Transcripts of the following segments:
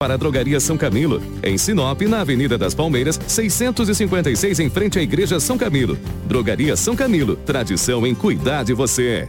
para a Drogaria São Camilo, em Sinop, na Avenida das Palmeiras, 656 em frente à Igreja São Camilo. Drogaria São Camilo, tradição em cuidar de você.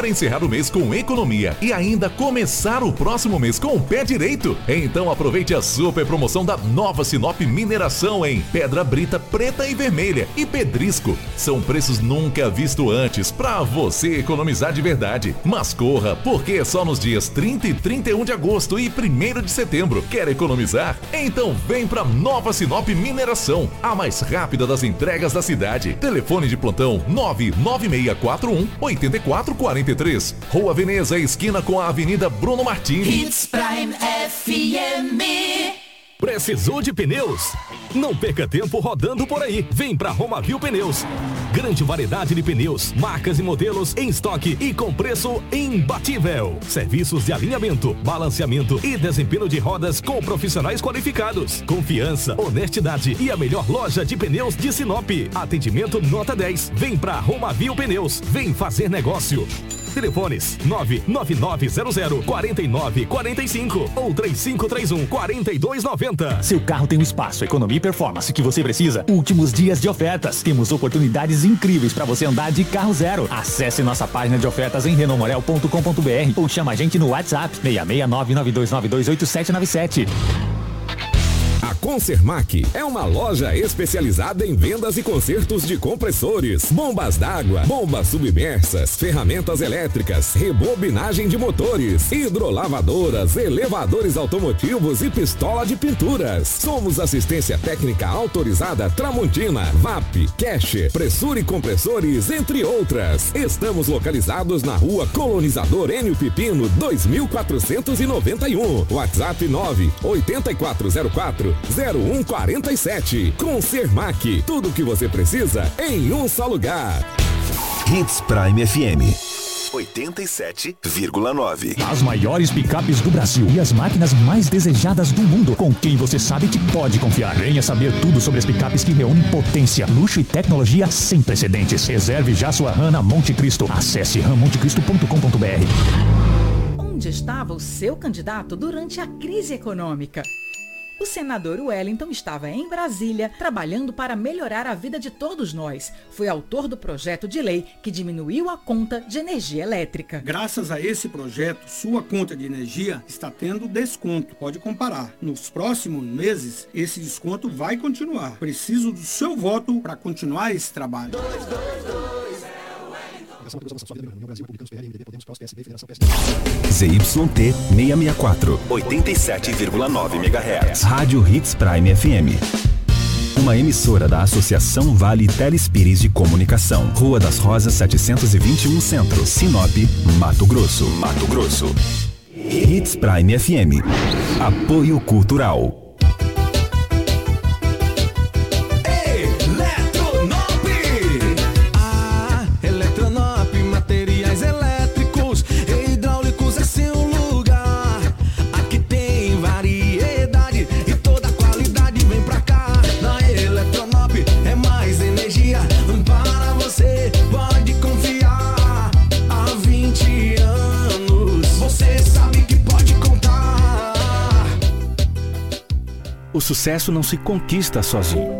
Quer encerrar o mês com economia e ainda começar o próximo mês com o pé direito? Então aproveite a super promoção da Nova Sinop Mineração em Pedra Brita Preta e Vermelha e Pedrisco. São preços nunca vistos antes para você economizar de verdade. Mas corra, porque é só nos dias 30 e 31 de agosto e 1 de setembro. Quer economizar? Então vem para Nova Sinop Mineração, a mais rápida das entregas da cidade. Telefone de plantão 99641 8443 43, Rua Veneza, esquina com a Avenida Bruno Martins. Hits Prime FM. Precisou de pneus? Não perca tempo rodando por aí. Vem pra Romavil Pneus. Grande variedade de pneus, marcas e modelos em estoque e com preço imbatível. Serviços de alinhamento, balanceamento e desempenho de rodas com profissionais qualificados. Confiança, honestidade e a melhor loja de pneus de Sinop. Atendimento nota 10. Vem pra Romavil Pneus. Vem fazer negócio. Telefones 99900 4945 ou 3531 4290. Seu carro tem um espaço, economia e performance que você precisa. Últimos dias de ofertas. Temos oportunidades incríveis para você andar de carro zero. Acesse nossa página de ofertas em renomorel.com.br ou chama a gente no WhatsApp 66992928797. A Concermac é uma loja especializada em vendas e consertos de compressores, bombas d'água, bombas submersas, ferramentas elétricas, rebobinagem de motores, hidrolavadoras, elevadores automotivos e pistola de pinturas. Somos assistência técnica autorizada Tramontina, VAP, Cash, Pressure e Compressores, entre outras. Estamos localizados na rua Colonizador Enio Pipino, 2491. WhatsApp 9 8404 0147. Com Sermac, tudo o que você precisa em um só lugar. Hits Prime FM. 87,9. As maiores picapes do Brasil e as máquinas mais desejadas do mundo, com quem você sabe que pode confiar. Venha saber tudo sobre as picapes que reúnem potência, luxo e tecnologia sem precedentes. Reserve já sua RAM na Monte Cristo. Acesse rammontecristo.com.br. Onde estava o seu candidato durante a crise econômica? O senador Wellington estava em Brasília trabalhando para melhorar a vida de todos nós. Foi autor do projeto de lei que diminuiu a conta de energia elétrica. Graças a esse projeto, sua conta de energia está tendo desconto. Pode comparar. Nos próximos meses, esse desconto vai continuar. Preciso do seu voto para continuar esse trabalho. Dois, dois, dois. ZYT 664, 87,9 MHz. Rádio Hits Prime FM. Uma emissora da Associação Vale Telespires de Comunicação. Rua das Rosas 721 Centro, Sinop, Mato Grosso. Mato Grosso. Hits Prime FM. Apoio Cultural. Sucesso não se conquista sozinho.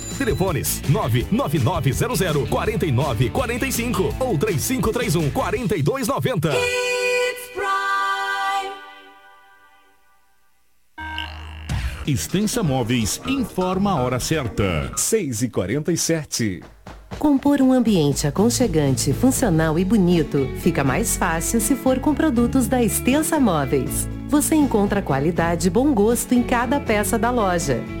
Telefones 99900 4945 ou 3531 4290. Extensa Móveis informa a hora certa. 6 e 47 Compor um ambiente aconchegante, funcional e bonito fica mais fácil se for com produtos da Extensa Móveis. Você encontra qualidade e bom gosto em cada peça da loja.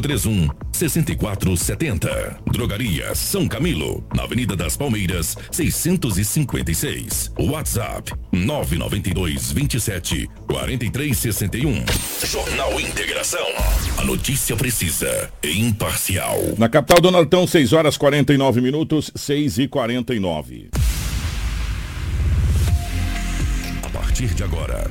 3531 6470. Drogaria São Camilo, na Avenida das Palmeiras, 656. WhatsApp 992 27 4361. Jornal Integração. A notícia precisa e imparcial. Na capital do Nortão, 6 horas 49 minutos, 6 e 49. A partir de agora,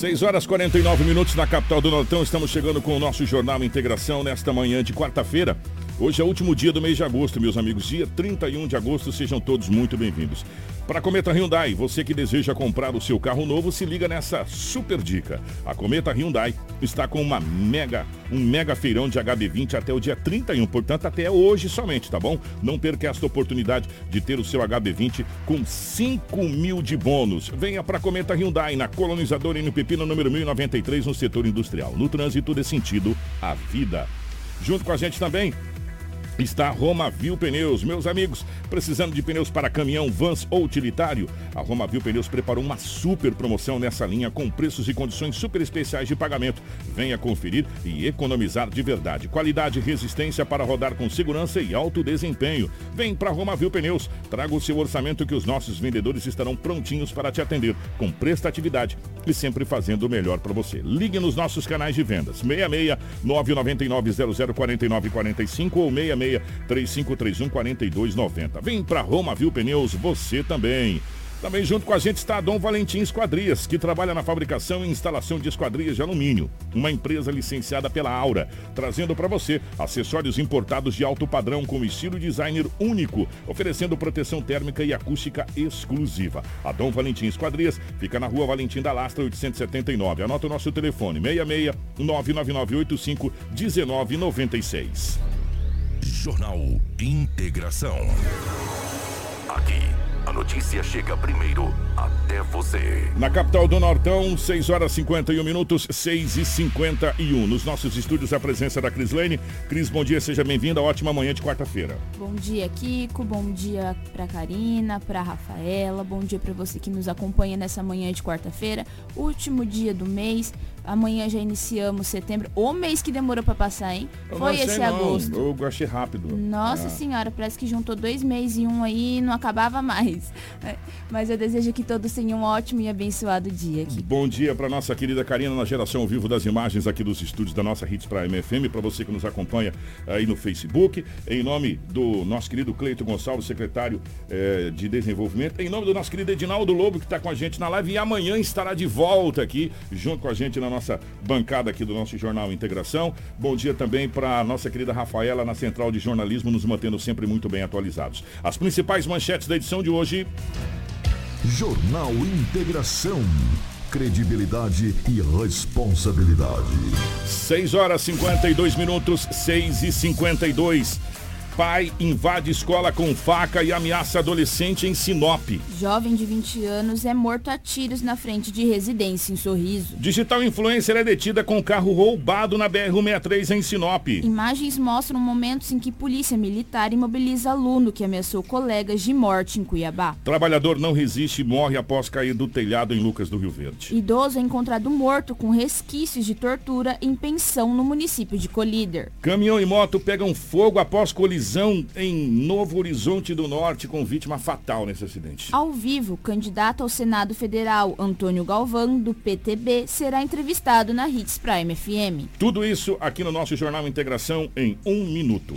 6 horas 49 minutos na capital do Nortão. Estamos chegando com o nosso Jornal Integração nesta manhã de quarta-feira. Hoje é o último dia do mês de agosto, meus amigos. Dia 31 de agosto, sejam todos muito bem-vindos. Para a Cometa Hyundai, você que deseja comprar o seu carro novo, se liga nessa super dica. A Cometa Hyundai está com uma mega, um mega feirão de HB20 até o dia 31, portanto até hoje somente, tá bom? Não perca esta oportunidade de ter o seu HB20 com 5 mil de bônus. Venha para a Cometa Hyundai, na Colonizadora e no número 1093, no setor industrial. No trânsito de sentido, a vida. Junto com a gente também, está Roma Viu Pneus. Meus amigos, precisando de pneus para caminhão, vans ou utilitário? A Roma Viu Pneus preparou uma super promoção nessa linha com preços e condições super especiais de pagamento. Venha conferir e economizar de verdade. Qualidade e resistência para rodar com segurança e alto desempenho. Vem para Roma Viu Pneus. Traga o seu orçamento que os nossos vendedores estarão prontinhos para te atender com prestatividade e sempre fazendo o melhor para você. Ligue nos nossos canais de vendas. 66 999 0049 45 ou 66 3531 4290. Vem para Roma Viu Pneus, você também. Também junto com a gente está a Dom Valentim Esquadrias, que trabalha na fabricação e instalação de esquadrias de alumínio. Uma empresa licenciada pela Aura, trazendo para você acessórios importados de alto padrão com estilo designer único, oferecendo proteção térmica e acústica exclusiva. A Dom Valentim Esquadrias fica na rua Valentim da Lastra 879. Anota o nosso telefone 66 99985 1996. Jornal Integração. Aqui, a notícia chega primeiro até você. Na capital do Nortão, 6 horas 51 minutos, 6 e 51. Nos nossos estúdios, a presença da Cris Lane. Cris, bom dia, seja bem-vinda. Ótima manhã de quarta-feira. Bom dia, Kiko. Bom dia pra Karina, pra Rafaela. Bom dia pra você que nos acompanha nessa manhã de quarta-feira. Último dia do mês. Amanhã já iniciamos setembro. O mês que demorou para passar, hein? Eu Foi esse não. agosto. Eu achei rápido. Nossa Ah. senhora, parece que juntou dois meses e um aí e não acabava mais. É, Mas eu desejo que todos tenham um ótimo e abençoado dia aqui. Bom dia para nossa querida Karina na geração ao vivo das imagens aqui dos estúdios da nossa Hits Prime FM, para você que nos acompanha aí no Facebook, em nome do nosso querido Cleito Gonçalves, secretário eh, de Desenvolvimento, em nome do nosso querido Edinaldo Lobo, que está com a gente na live e amanhã estará de volta aqui, junto com a gente na nossa bancada aqui do nosso Jornal Integração. Bom dia também para nossa querida Rafaela na Central de Jornalismo, nos mantendo sempre muito bem atualizados. As principais manchetes da edição de hoje. Jornal Integração. Credibilidade e responsabilidade. 6 horas 52 minutos, 6 e 52. Pai invade escola com faca e ameaça adolescente em Sinop. Jovem de 20 anos é morto a tiros na frente de residência em Sorriso. Digital influencer é detida com carro roubado na BR-163 em Sinop. Imagens mostram momentos em que polícia militar imobiliza aluno que ameaçou colegas de morte em Cuiabá. Trabalhador não resiste e morre após cair do telhado em Lucas do Rio Verde. Idoso é encontrado morto com resquícios de tortura em pensão no município de Colíder. Caminhão e moto pegam fogo após colisão em Novo Horizonte do Norte com vítima fatal nesse acidente. Ao vivo, candidato ao Senado Federal Antônio Galvão, do PTB, será entrevistado na Hits Prime FM. Tudo isso aqui no nosso Jornal Integração em um minuto.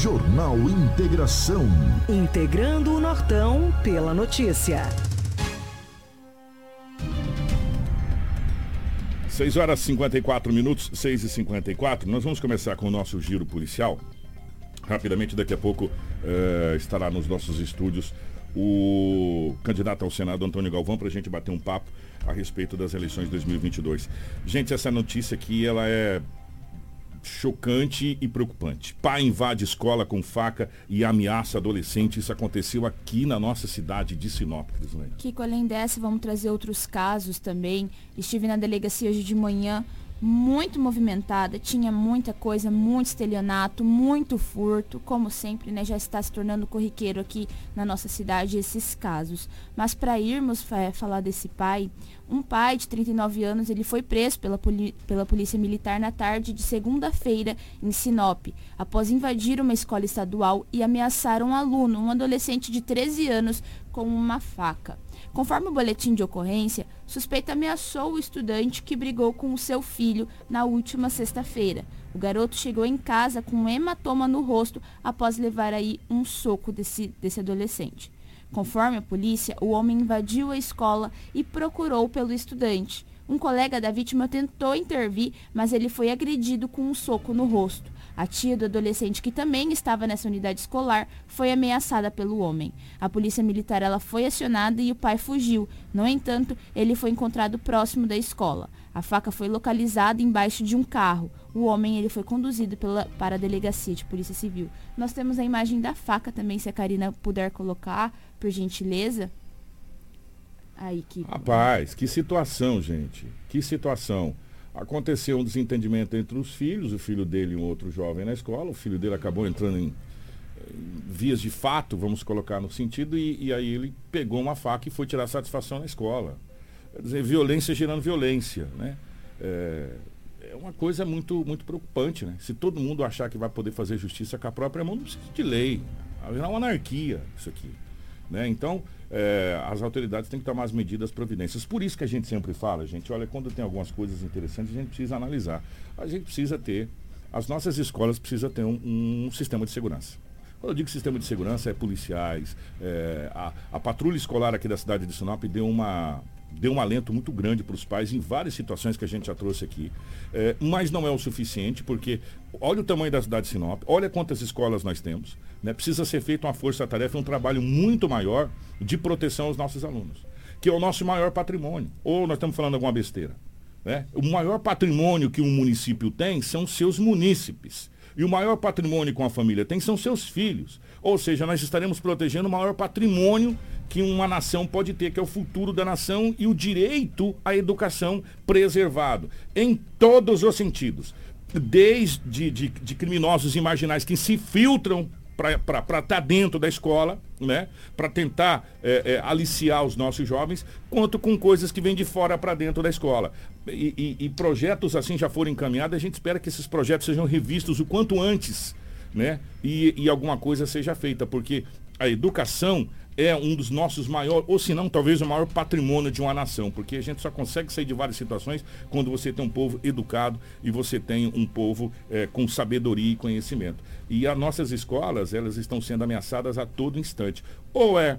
Jornal Integração. Integrando o Nortão pela notícia. 6 horas e 54 minutos, 6 e 54 Nós vamos começar com o nosso giro policial. Rapidamente, daqui a pouco eh, estará nos nossos estúdios o candidato ao Senado, Antônio Galvão, para a gente bater um papo a respeito das eleições de 2022. Gente, essa notícia aqui, ela é chocante e preocupante. Pai invade escola com faca e ameaça adolescente. Isso aconteceu aqui na nossa cidade de Sinop, Crislane. Kiko, além dessa, vamos trazer outros casos também. Estive na delegacia hoje de manhã, muito movimentada, tinha muita coisa, muito estelionato, muito furto, como sempre, né? Já está se tornando corriqueiro aqui na nossa cidade esses casos. Mas para irmos falar desse pai, um pai de 39 anos, ele foi preso pela, pela polícia militar na tarde de segunda-feira em Sinop, após invadir uma escola estadual e ameaçar um aluno, um adolescente de 13 anos, com uma faca. Conforme o boletim de ocorrência, suspeita ameaçou o estudante que brigou com o seu filho na última sexta-feira. O garoto chegou em casa com um hematoma no rosto após levar aí um soco desse, desse adolescente. Conforme a polícia, o homem invadiu a escola e procurou pelo estudante. Um colega da vítima tentou intervir, mas ele foi agredido com um soco no rosto. A tia do adolescente, que também estava nessa unidade escolar, foi ameaçada pelo homem. A polícia militar ela foi acionada e o pai fugiu. No entanto, ele foi encontrado próximo da escola. A faca foi localizada embaixo de um carro. O homem ele foi conduzido pela, para a delegacia de polícia civil. Nós temos a imagem da faca também, se a Karina puder colocar, por gentileza. Aí, que Rapaz, que situação, gente. Que situação. Aconteceu um desentendimento entre os filhos, o filho dele e um outro jovem na escola. O filho dele acabou entrando em, vias de fato, vamos colocar no sentido, e, e aí ele pegou uma faca e foi tirar satisfação na escola. Quer dizer, violência gerando violência, né? É, é uma coisa muito, muito preocupante, né? Se todo mundo achar que vai poder fazer justiça com a própria mão, não precisa de lei. Haverá uma anarquia isso aqui. Né? Então, é, as autoridades têm que tomar as medidas providências. Por isso que a gente sempre fala, gente, olha, quando tem algumas coisas interessantes, a gente precisa analisar. A gente precisa ter as nossas escolas precisam ter um, um sistema de segurança. Quando eu digo sistema de segurança, é policiais. É, a, a, patrulha escolar aqui da cidade de Sinop deu, uma, deu um alento muito grande para os pais em várias situações que a gente já trouxe aqui. É, mas não é o suficiente, porque olha o tamanho da cidade de Sinop, olha quantas escolas nós temos. Né? Precisa ser feita uma força-tarefa, um trabalho muito maior de proteção aos nossos alunos, que é o nosso maior patrimônio. Ou nós estamos falando alguma besteira. Né? O maior patrimônio que um município tem são seus munícipes. E o maior patrimônio com a família tem são seus filhos. Ou seja, nós estaremos protegendo o maior patrimônio que uma nação pode ter, que é o futuro da nação e o direito à educação preservado, em todos os sentidos. Desde de, de criminosos marginais que se filtram para estar tá dentro da escola, né? para tentar é, é, aliciar os nossos jovens, quanto com coisas que vêm de fora para dentro da escola. E, e, e, projetos assim já foram encaminhados, a gente espera que esses projetos sejam revistos o quanto antes, né? E, e alguma coisa seja feita, porque a educação é um dos nossos maiores, ou se não, talvez o maior patrimônio de uma nação, porque a gente só consegue sair de várias situações quando você tem um povo educado e você tem um povo é, com sabedoria e conhecimento. E as nossas escolas, elas estão sendo ameaçadas a todo instante. Ou é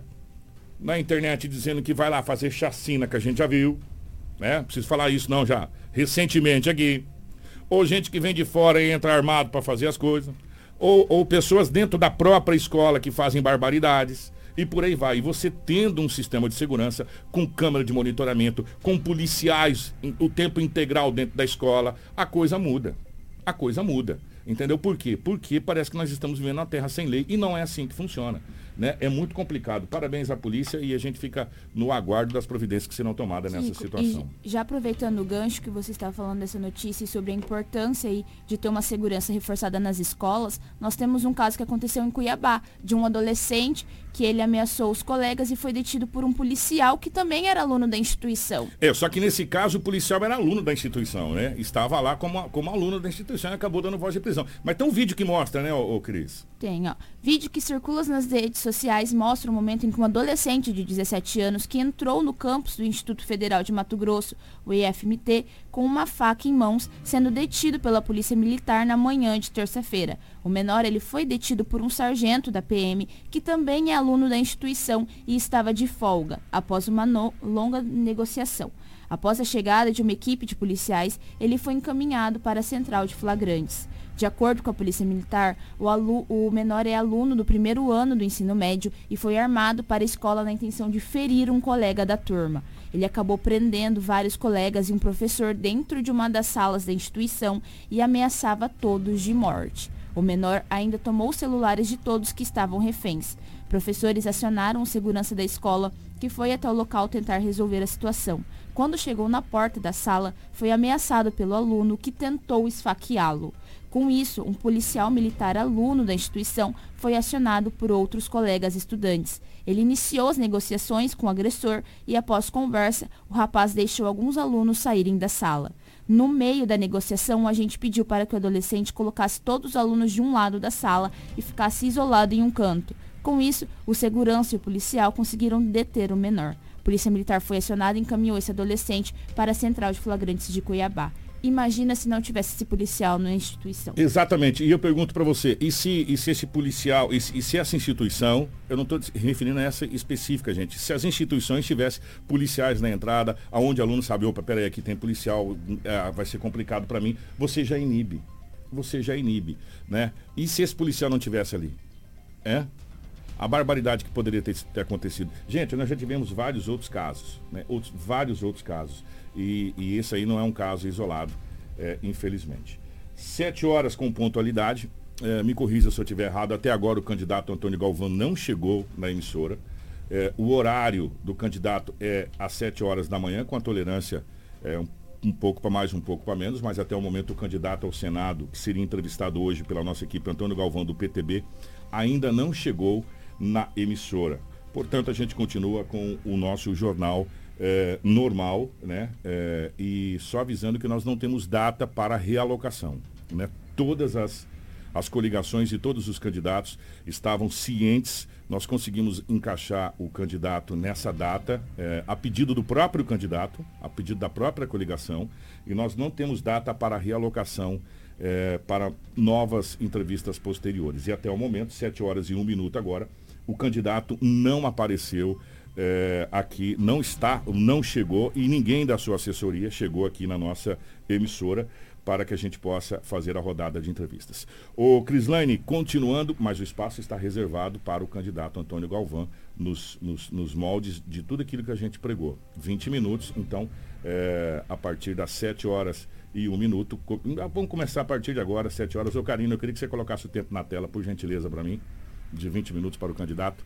na internet dizendo que vai lá fazer chacina, que a gente já viu, né? Preciso falar isso não já, recentemente aqui. Ou gente que vem de fora e entra armado para fazer as coisas. Ou, ou pessoas dentro da própria escola que fazem barbaridades e por aí vai. E você tendo um sistema de segurança com câmera de monitoramento, com policiais o tempo integral dentro da escola, a coisa muda. A coisa muda. Entendeu? Por quê? Porque parece que nós estamos vivendo na terra sem lei e não é assim que funciona. Né? É muito complicado. Parabéns à polícia e a gente fica no aguardo das providências que serão tomadas Sim, nessa situação. já aproveitando o gancho que você estava falando dessa notícia sobre a importância aí de ter uma segurança reforçada nas escolas, nós temos um caso que aconteceu em Cuiabá, de um adolescente que ele ameaçou os colegas e foi detido por um policial que também era aluno da instituição. É, só que nesse caso o policial era aluno da instituição, né? Estava lá como, como aluno da instituição e acabou dando voz de prisão. Mas tem um vídeo que mostra, né, ô, ô Cris? Tem, ó. Vídeo que circula nas redes sociais mostra o momento em que um adolescente de 17 anos que entrou no campus do Instituto Federal de Mato Grosso, o IFMT, com uma faca em mãos, sendo detido pela Polícia Militar na manhã de terça-feira. O menor ele foi detido por um sargento da PM, que também é aluno da instituição e estava de folga, após uma no longa negociação. Após a chegada de uma equipe de policiais, ele foi encaminhado para a central de flagrantes. De acordo com a Polícia Militar, o, o, menor é aluno do primeiro ano do ensino médio e foi armado para a escola na intenção de ferir um colega da turma. Ele acabou prendendo vários colegas e um professor dentro de uma das salas da instituição e ameaçava todos de morte. O menor ainda tomou celulares de todos que estavam reféns. Professores acionaram o segurança da escola, que foi até o local tentar resolver a situação. Quando chegou na porta da sala, foi ameaçado pelo aluno que tentou esfaqueá-lo. Com isso, um policial militar aluno da instituição foi acionado por outros colegas estudantes. Ele iniciou as negociações com o agressor e, após conversa, o rapaz deixou alguns alunos saírem da sala. No meio da negociação, o agente pediu para que o adolescente colocasse todos os alunos de um lado da sala e ficasse isolado em um canto. Com isso, o segurança e o policial conseguiram deter o menor. A polícia militar foi acionada e encaminhou esse adolescente para a central de flagrantes de Cuiabá. Imagina se não tivesse esse policial na instituição. Exatamente. E eu pergunto para você, e se, e se esse policial, e se, e se essa instituição, eu não estou referindo a essa específica, gente, se as instituições tivessem policiais na entrada, aonde o aluno sabe, opa, peraí, aqui tem policial, é, vai ser complicado para mim, você já inibe. Você já inibe, né? E se esse policial não tivesse ali? É? a barbaridade que poderia ter, ter, acontecido. Gente, nós já tivemos vários outros casos, né? outros, vários outros casos. E, e esse aí não é um caso isolado, é, infelizmente. Sete horas com pontualidade. É, me corrija se eu estiver errado. Até agora o candidato Antônio Galvão não chegou na emissora. É, o horário do candidato é às sete horas da manhã, com a tolerância é, um, um pouco para mais, um pouco para menos, mas até o momento o candidato ao Senado, que seria entrevistado hoje pela nossa equipe, Antônio Galvão, do PTB, ainda não chegou na emissora. Portanto, a gente continua com o nosso jornal é, normal, né? É, e só avisando que nós não temos data para realocação. Né? Todas as, as coligações e todos os candidatos estavam cientes. Nós conseguimos encaixar o candidato nessa data, é, a pedido do próprio candidato, a pedido da própria coligação, e nós não temos data para realocação para novas entrevistas posteriores. E até o momento, 7 horas e 1 minuto agora, o candidato não apareceu é, aqui, não está, não chegou e ninguém da sua assessoria chegou aqui na nossa emissora para que a gente possa fazer a rodada de entrevistas. O Crislane, continuando, mas o espaço está reservado para o candidato Antônio Galvão, nos, nos, nos moldes de tudo aquilo que a gente pregou. 20 minutos, então, é, a partir das 7 horas e um minuto. Ah, vamos começar a partir de agora, 7 horas. Ô, Karina, eu queria que você colocasse o tempo na tela, por gentileza, para mim, de 20 minutos para o candidato,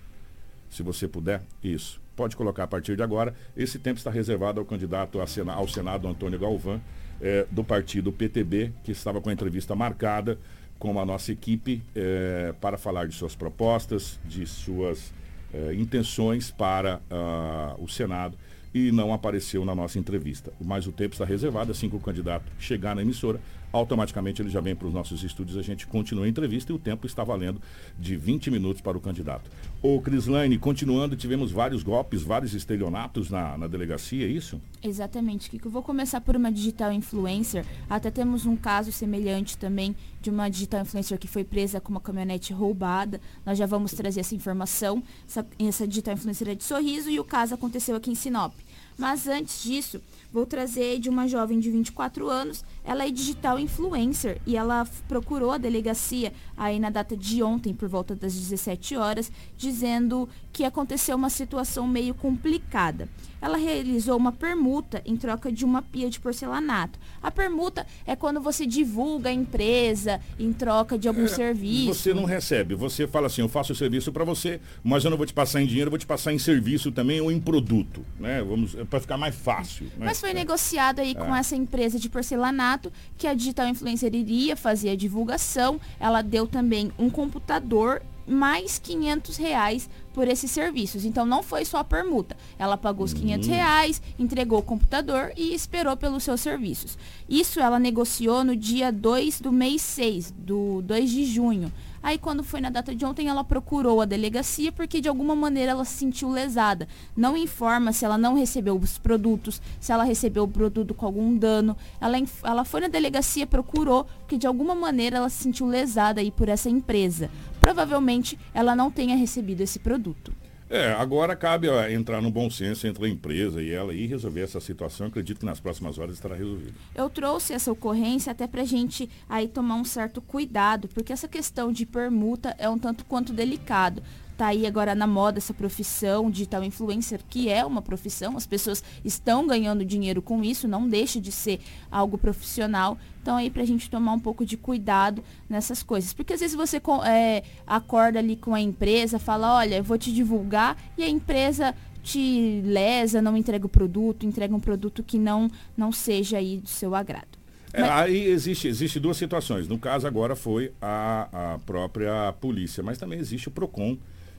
se você puder. Isso. Pode colocar a partir de agora. Esse tempo está reservado ao candidato ao Senado, Antônio Galvão é, do partido PTB, que estava com a entrevista marcada com a nossa equipe é, para falar de suas propostas, de suas é, intenções para uh, o Senado e não apareceu na nossa entrevista. Mas o tempo está reservado, assim que o candidato chegar na emissora, automaticamente ele já vem para os nossos estúdios, a gente continua a entrevista e o tempo está valendo de 20 minutos para o candidato. O Crislaine, continuando, tivemos vários golpes, vários estelionatos na, na delegacia, é isso? Exatamente, Kiko. Eu vou começar por uma digital influencer. Até temos um caso semelhante também de uma digital influencer que foi presa com uma caminhonete roubada. Nós já vamos trazer essa informação. Essa, essa digital influencer é de sorriso e o caso aconteceu aqui em Sinop. Mas antes disso, vou trazer de uma jovem de 24 anos. Ela é digital influencer e ela procurou a delegacia aí na data de ontem, por volta das 17 horas, dizendo que aconteceu uma situação meio complicada. Ela realizou uma permuta em troca de uma pia de porcelanato. A permuta é quando você divulga a empresa em troca de algum é, serviço. Você não recebe, você fala assim, eu faço o serviço para você, mas eu não vou te passar em dinheiro, eu vou te passar em serviço também ou em produto, né? Vamos é para ficar mais fácil. Né? Mas foi é. negociado aí é. com essa empresa de porcelanato que a digital influencer iria fazer a divulgação. Ela deu também um computador mais 500 reais por esses serviços. Então não foi só a permuta. Ela pagou os 500 hum. reais, entregou o computador e esperou pelos seus serviços. Isso ela negociou no dia 2 do mês 6, do 2 de junho. Aí quando foi na data de ontem, ela procurou a delegacia porque de alguma maneira ela se sentiu lesada. Não informa se ela não recebeu os produtos, se ela recebeu o produto com algum dano. Ela, ela foi na delegacia, procurou, porque de alguma maneira ela se sentiu lesada aí por essa empresa. Provavelmente ela não tenha recebido esse produto. É, agora cabe ó, entrar no bom senso entre a empresa e ela e resolver essa situação. Acredito que nas próximas horas estará resolvida. Eu trouxe essa ocorrência até para a gente aí tomar um certo cuidado, porque essa questão de permuta é um tanto quanto delicado tá aí agora na moda essa profissão digital influencer, que é uma profissão, as pessoas estão ganhando dinheiro com isso, não deixa de ser algo profissional. Então aí pra gente tomar um pouco de cuidado nessas coisas. Porque às vezes você é, acorda ali com a empresa, fala, olha, eu vou te divulgar, e a empresa te lesa, não entrega o produto, entrega um produto que não, não seja aí do seu agrado. É, aí existe, existe duas situações. No caso agora foi a, a própria polícia, mas também existe o PROCON,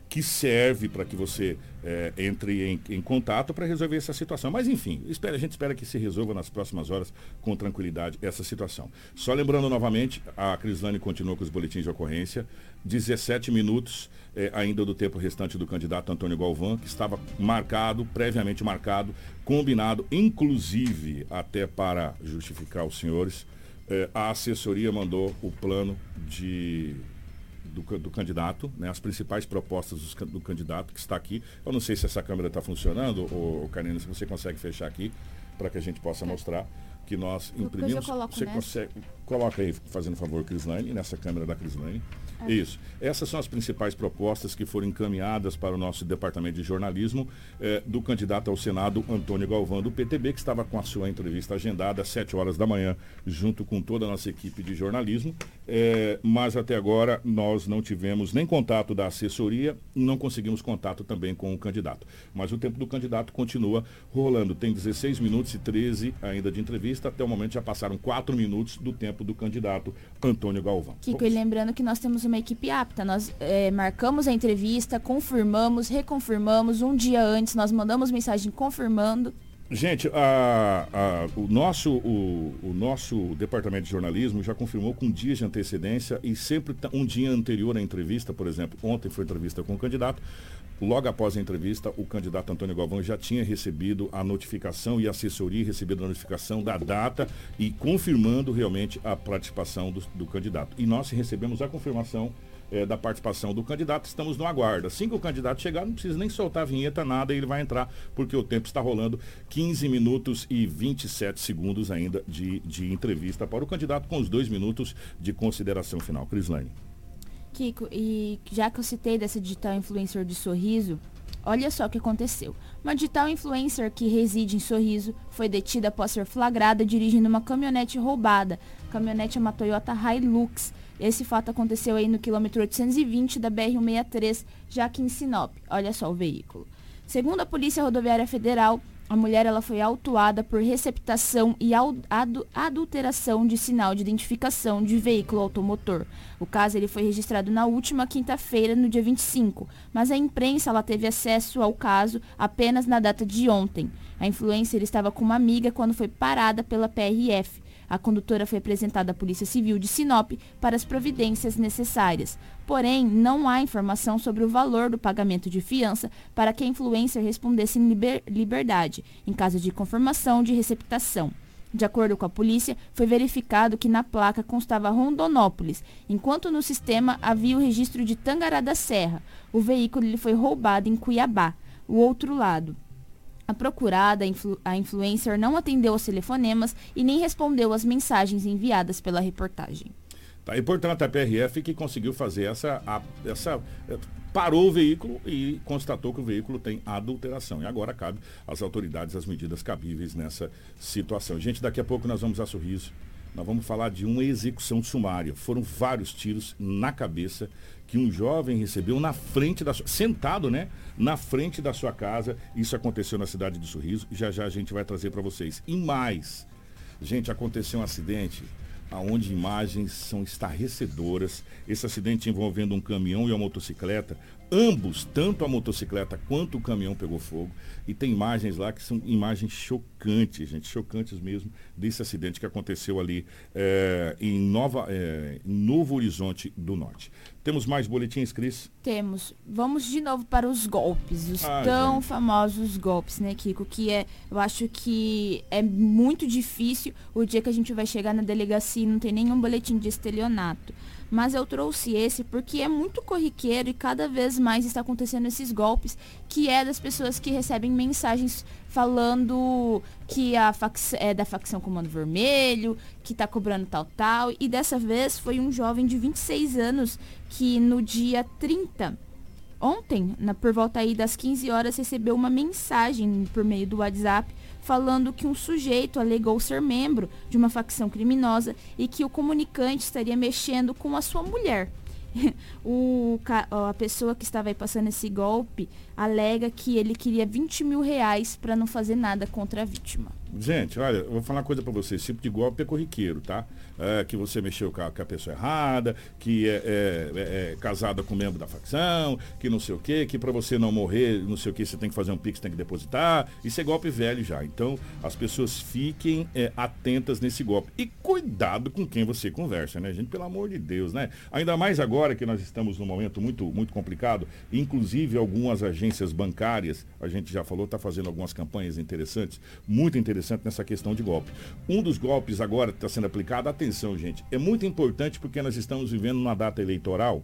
que serve para que você é, entre em, em contato para resolver essa situação. Mas enfim, espera, a gente espera que se resolva nas próximas horas com tranquilidade essa situação. Só lembrando novamente, a Crislane continua com os boletins de ocorrência. 17 minutos é, ainda do tempo restante do candidato Antônio Galvão, que estava marcado, previamente marcado, combinado, inclusive até para justificar os senhores, é, a assessoria mandou o plano de do, do candidato, né, as principais propostas do, do, candidato que está aqui. Eu não sei se essa câmera está funcionando, ou, Karina, se você consegue fechar aqui para que a gente possa mostrar que nós imprimimos. Você nessa. consegue, coloca aí, fazendo favor, Crislane, nessa câmera da Crislane. É. Isso. Essas são as principais propostas que foram encaminhadas para o nosso departamento de jornalismo eh, do candidato ao Senado, Antônio Galvão, do PTB, que estava com a sua entrevista agendada às 7 horas da manhã, junto com toda a nossa equipe de jornalismo. Eh, mas até agora nós não tivemos nem contato da assessoria não conseguimos contato também com o candidato. Mas o tempo do candidato continua rolando. Tem 16 minutos e 13 ainda de entrevista. Até o momento já passaram 4 minutos do tempo do candidato Antônio Galvão. Kiko, e lembrando que nós temos uma equipe apta. Nós é, marcamos a entrevista, confirmamos, reconfirmamos. Um dia antes nós mandamos mensagem confirmando. Gente, a, a, o, nosso, o, o, nosso departamento de jornalismo já confirmou com dias de antecedência e sempre um dia anterior à entrevista, por exemplo, ontem foi entrevista com o candidato, Logo após a entrevista, o candidato Antônio Galvão já tinha recebido a notificação e a assessoria recebido a notificação da data e confirmando realmente a participação do, do candidato. E nós recebemos a confirmação eh, da participação do candidato, estamos no aguardo. Assim que o candidato chegar, não precisa nem soltar a vinheta, nada, ele vai entrar, porque o tempo está rolando 15 minutos e 27 segundos ainda de, de entrevista para o candidato, com os dois minutos de consideração final. Crislane. Kiko, e já que eu citei dessa digital influencer de sorriso, olha só o que aconteceu. Uma digital influencer que reside em Sorriso foi detida após ser flagrada dirigindo uma caminhonete roubada. A caminhonete é uma Toyota Hilux. Esse fato aconteceu aí no quilômetro 820 da BR-163, já aqui em Sinop. Olha só o veículo. Segundo a Polícia Rodoviária Federal, a mulher ela foi autuada por receptação e adulteração de sinal de identificação de veículo automotor. O caso ele foi registrado na última quinta-feira, no dia 25, mas a imprensa ela teve acesso ao caso apenas na data de ontem. A influencer estava com uma amiga quando foi parada pela PRF. A condutora foi apresentada à Polícia Civil de Sinop para as providências necessárias. Porém, não há informação sobre o valor do pagamento de fiança para que a influencer respondesse em liber liberdade, em caso de confirmação de receptação. De acordo com a polícia, foi verificado que na placa constava Rondonópolis, enquanto no sistema havia o registro de Tangará da Serra. O veículo foi roubado em Cuiabá. O outro lado, a procurada, a influencer, não atendeu aos telefonemas e nem respondeu às mensagens enviadas pela reportagem. Tá, e portanto a PRF que conseguiu fazer essa, a, essa é, parou o veículo e constatou que o veículo tem adulteração. E agora cabe às autoridades as medidas cabíveis nessa situação. Gente, daqui a pouco nós vamos a Sorriso. Nós vamos falar de uma execução sumária. Foram vários tiros na cabeça que um jovem recebeu na frente da sua, sentado, né? Na frente da sua casa. Isso aconteceu na cidade de Sorriso. Já já a gente vai trazer para vocês. E mais, gente, aconteceu um acidente aonde imagens são estarrecedoras. Esse acidente envolvendo um caminhão e uma motocicleta, ambos, tanto a motocicleta quanto o caminhão pegou fogo. E tem imagens lá que são imagens chocantes, gente, chocantes mesmo, desse acidente que aconteceu ali é, em, Nova, é, Novo Horizonte do Norte. Temos mais boletins, Cris? Temos. Vamos de novo para os golpes, os ah, tão gente. famosos golpes, né, Kiko? Que é, eu acho que é muito difícil o dia que a gente vai chegar na delegacia e não tem nenhum boletim de estelionato mas eu trouxe esse porque é muito corriqueiro e cada vez mais está acontecendo esses golpes, que é das pessoas que recebem mensagens falando que a é da facção Comando Vermelho, que está cobrando tal tal, e dessa vez foi um jovem de 26 anos que no dia 30 ontem, na, por volta aí das 15 horas, recebeu uma mensagem por meio do WhatsApp falando que um sujeito alegou ser membro de uma facção criminosa e que o comunicante estaria mexendo com a sua mulher. o, a pessoa que estava aí passando esse golpe alega que ele queria 20 mil reais para não fazer nada contra a vítima. Gente, olha, eu vou falar uma coisa para você. Esse tipo de golpe é corriqueiro, tá? É, que você mexeu com a, com a, pessoa errada, que é, é, é, é casada com um membro da facção, que não sei o quê, que para você não morrer, não sei o quê, você tem que fazer um pix, tem que depositar. Isso é golpe velho já. Então, as pessoas fiquem é, atentas nesse golpe. E cuidado com quem você conversa, né, gente? Pelo amor de Deus, né? Ainda mais agora que nós estamos num momento muito, muito complicado. Inclusive, algumas agências bancárias, a gente já falou, está fazendo algumas campanhas interessantes, muito interessantes interessante nessa questão de golpe. Um dos golpes agora que está sendo aplicado, atenção, gente, é muito importante porque nós estamos vivendo uma data eleitoral.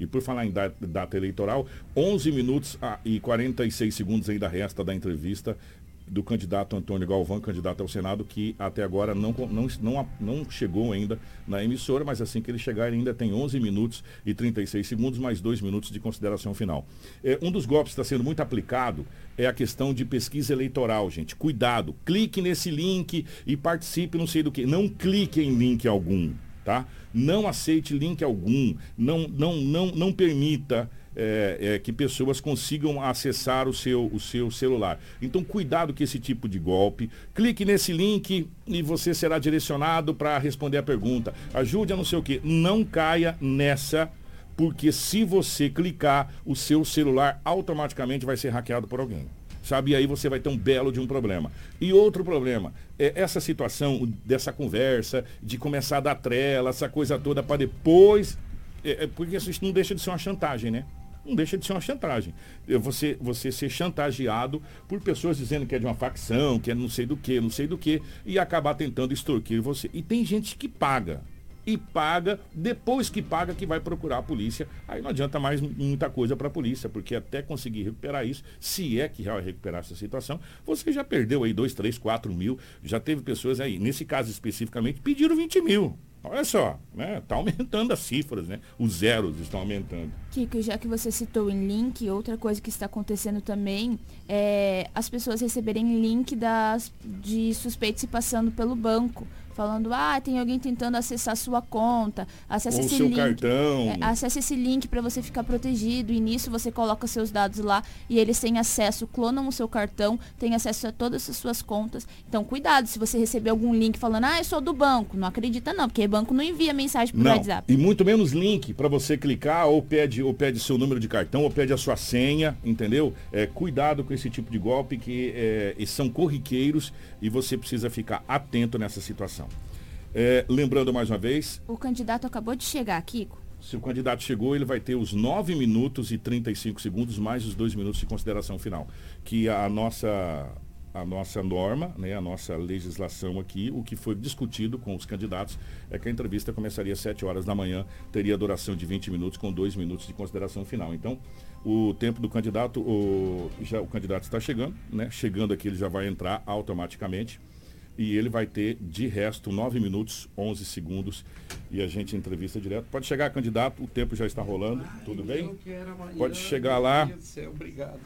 E por falar em data eleitoral, 11 minutos e 46 segundos ainda resta da entrevista do candidato Antônio Galvão, candidato ao Senado, que até agora não, não, não, não chegou ainda na emissora, mas assim que ele chegar, ele ainda tem 11 minutos e 36 segundos, mais dois minutos de consideração final. É, um dos golpes que está sendo muito aplicado é a questão de pesquisa eleitoral, gente. Cuidado, clique nesse link e participe, não sei do que. Não clique em link algum, tá? Não aceite link algum, não, não, não, não permita é, é, que pessoas consigam acessar o seu, o seu celular. Então, cuidado com esse tipo de golpe. Clique nesse link e você será direcionado para responder a pergunta. Ajude a não sei o que. Não caia nessa, porque se você clicar, o seu celular automaticamente vai ser hackeado por alguém sabe? E aí você vai ter um belo de um problema. E outro problema, é essa situação dessa conversa, de começar a dar trela, essa coisa toda para depois. É, é, porque isso não deixa de ser uma chantagem, né? Não deixa de ser uma chantagem. Você, você ser chantageado por pessoas dizendo que é de uma facção, que é não sei do que, não sei do que, e acabar tentando extorquir você. E tem gente que paga e paga, depois que paga que vai procurar a polícia. Aí não adianta mais muita coisa para a polícia, porque até conseguir recuperar isso, se é que vai recuperar essa situação, você já perdeu aí 2, 3, 4 mil. Já teve pessoas aí, nesse caso especificamente, pediram 20 mil. Olha só, né? Tá aumentando as cifras, né? Os zeros estão aumentando. Kiko, já que você citou em link, outra coisa que está acontecendo também é as pessoas receberem link das, de suspeitos se passando pelo banco falando, ah, tem alguém tentando acessar sua conta, acesse Ou esse seu link. cartão. É, acesse esse link para você ficar protegido. E nisso você coloca seus dados lá e eles têm acesso, clonam o seu cartão, têm acesso a todas as suas contas. Então, cuidado, se você receber algum link falando, ah, eu sou do banco, não acredita não, porque o banco não envia mensagem pro não, WhatsApp. E muito menos link para você clicar, ou pede, ou pede seu número de cartão, ou pede a sua senha, entendeu? É, cuidado com esse tipo de golpe que é, são corriqueiros e você precisa ficar atento nessa situação. É, lembrando mais uma vez. O candidato acabou de chegar, Kiko. Se o candidato chegou, ele vai ter os 9 minutos e 35 segundos, mais os 2 minutos de consideração final. Que a nossa, a nossa norma, né, a nossa legislação aqui, o que foi discutido com os candidatos é que a entrevista começaria às 7 horas da manhã, teria duração de 20 minutos, com 2 minutos de consideração final. Então, o tempo do candidato, o, já, o candidato está chegando, né? Chegando aqui, ele já vai entrar automaticamente e ele vai ter, de resto, 9 minutos, 11 segundos e a gente entrevista direto. Pode chegar, candidato, o tempo já está rolando, Ai, tudo bem? Pode chegar lá. Obrigado,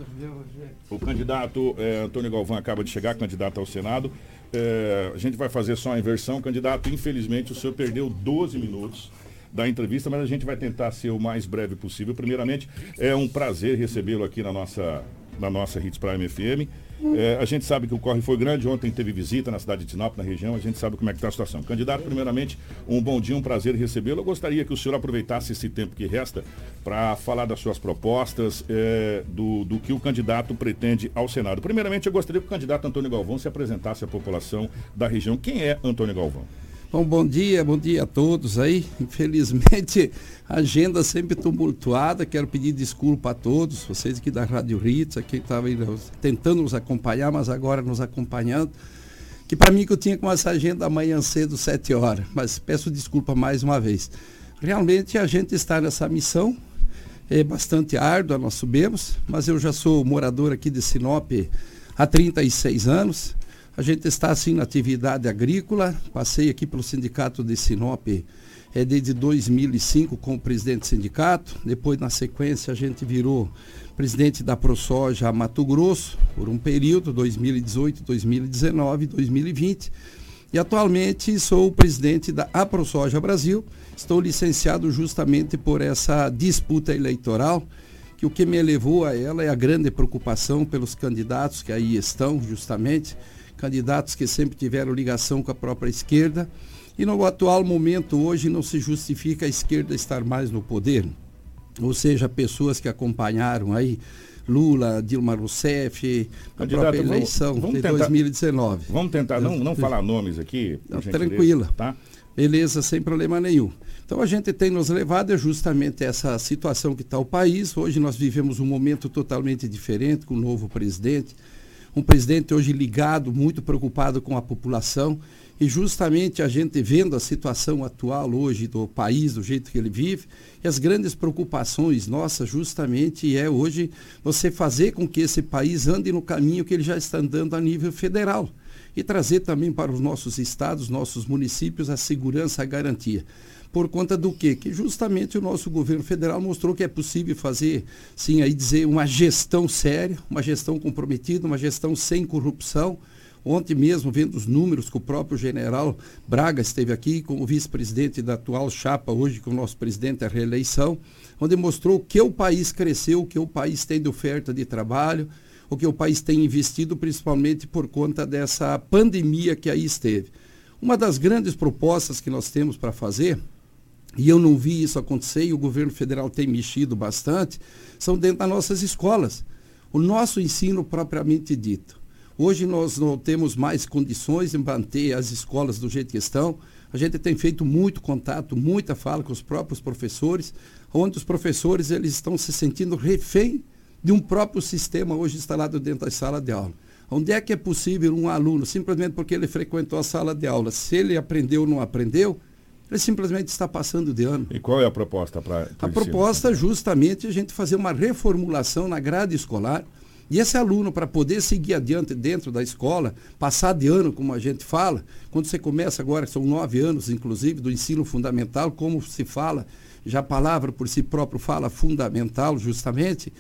O candidato é, Antônio Galvão acaba de chegar, candidato ao Senado. É, a gente vai fazer só a inversão. Candidato, infelizmente, o senhor perdeu 12 minutos da entrevista, mas a gente vai tentar ser o mais breve possível. Primeiramente, é um prazer recebê-lo aqui na nossa, na nossa Hits Prime FM. É, a gente sabe que o corre foi grande, ontem teve visita na cidade de Sinop, na região, a gente sabe como é que está a situação. Candidato, primeiramente, um bom dia, um prazer recebê-lo. Eu gostaria que o senhor aproveitasse esse tempo que resta para falar das suas propostas, é, do, do que o candidato pretende ao Senado. Primeiramente, eu gostaria que o candidato Antônio Galvão se apresentasse à população da região. Quem é Antônio Galvão? Bom, bom dia, bom dia a todos aí. Infelizmente, agenda sempre tumultuada. Quero pedir desculpa a todos, vocês aqui da Rádio Ritz, aqui estavam tentando nos acompanhar, mas agora nos acompanhando. Que para mim que eu tinha com essa agenda amanhã cedo, 7 horas, mas peço desculpa mais uma vez. Realmente a gente está nessa missão, é bastante árdua, nós subimos, mas eu já sou morador aqui de Sinop há 36 anos. A gente está assim na atividade agrícola. Passei aqui pelo sindicato de Sinop é, desde 2005 como presidente do sindicato. Depois, na sequência, a gente virou presidente da ProSoja Mato Grosso por um período, 2018, 2019, 2020. E atualmente sou o presidente da AproSoja Brasil. Estou licenciado justamente por essa disputa eleitoral, que o que me levou a ela é a grande preocupação pelos candidatos que aí estão, justamente candidatos que sempre tiveram ligação com a própria esquerda. E no atual momento, hoje, não se justifica a esquerda estar mais no poder. Ou seja, pessoas que acompanharam aí Lula, Dilma Rousseff, a Candidato, própria eleição vamos, vamos de tentar, 2019. Vamos tentar não, não falar nomes aqui. Não, tranquila. Tá? Beleza, sem problema nenhum. Então a gente tem nos levado a justamente essa situação que está o país. Hoje nós vivemos um momento totalmente diferente com o novo presidente um presidente hoje ligado, muito preocupado com a população. E justamente a gente vendo a situação atual hoje do país, do jeito que ele vive, e as grandes preocupações nossas justamente é hoje você fazer com que esse país ande no caminho que ele já está andando a nível federal. E trazer também para os nossos estados, nossos municípios, a segurança, a garantia. Por conta do quê? Que justamente o nosso governo federal mostrou que é possível fazer, sim, aí dizer, uma gestão séria, uma gestão comprometida, uma gestão sem corrupção. Ontem mesmo, vendo os números que o próprio general Braga esteve aqui como vice-presidente da atual chapa, hoje com o nosso presidente a reeleição, onde mostrou que o país cresceu, que o país tem de oferta de trabalho, o que o país tem investido, principalmente por conta dessa pandemia que aí esteve. Uma das grandes propostas que nós temos para fazer e eu não vi isso acontecer e o governo federal tem mexido bastante, são dentro das nossas escolas. O nosso ensino propriamente dito. Hoje nós não temos mais condições de manter as escolas do jeito que estão. A gente tem feito muito contato, muita fala com os próprios professores, onde os professores eles estão se sentindo refém de um próprio sistema hoje instalado dentro da sala de aula. Onde é que é possível um aluno, simplesmente porque ele frequentou a sala de aula, se ele aprendeu ou não aprendeu, ele simplesmente está passando de ano. E qual é a proposta para A proposta é justamente a gente fazer uma reformulação na grade escolar. E esse aluno, para poder seguir adiante dentro da escola, passar de ano, como a gente fala, quando você começa agora, são nove anos, inclusive, do ensino fundamental, como se fala, já a palavra por si próprio fala fundamental, justamente,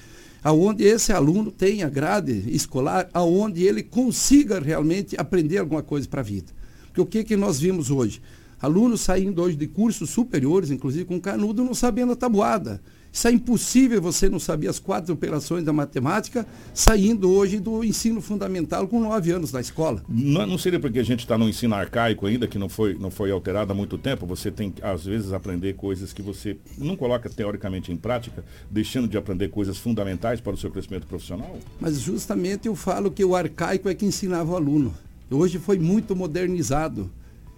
aonde esse aluno tenha grade escolar, aonde ele consiga realmente aprender alguma coisa para a vida. Porque o que, que nós vimos hoje? Alunos saindo hoje de cursos superiores, inclusive com canudo, não sabendo a tabuada. Isso é impossível você não saber as quatro operações da matemática saindo hoje do ensino fundamental com nove anos na escola. Não, não seria porque a gente está no ensino arcaico ainda, que não foi, não foi alterado há muito tempo, você tem que, às vezes, aprender coisas que você não coloca teoricamente em prática, deixando de aprender coisas fundamentais para o seu crescimento profissional? Mas justamente eu falo que o arcaico é que ensinava o aluno. Hoje foi muito modernizado.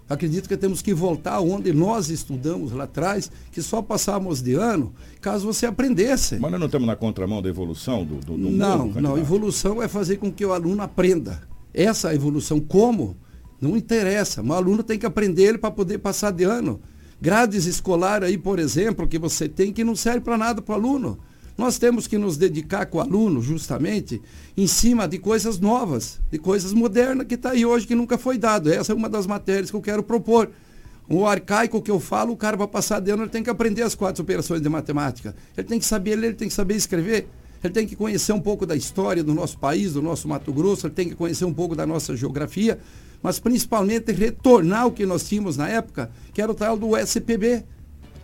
Acredito que temos que voltar onde nós estudamos lá atrás, que só passávamos de ano, caso você aprendesse. Mas nós não estamos na contramão da evolução do, do, do Não, mundo, não. Evolução é fazer com que o aluno aprenda. Essa evolução, como? Não interessa. Mas o aluno tem que aprender ele para poder passar de ano. Grades escolar aí, por exemplo, que você tem que não serve para nada para o aluno. Nós temos que nos dedicar com o aluno, justamente, em cima de coisas novas, de coisas modernas que está aí hoje que nunca foi dado. Essa é uma das matérias que eu quero propor. O arcaico que eu falo, o cara vai passar de ano, ele tem que aprender as quatro operações de matemática. Ele tem que saber ler, ele tem que saber escrever. Ele tem que conhecer um pouco da história do nosso país, do nosso Mato Grosso, ele tem que conhecer um pouco da nossa geografia, mas principalmente retornar o que nós tínhamos na época, que era o tal do SPB,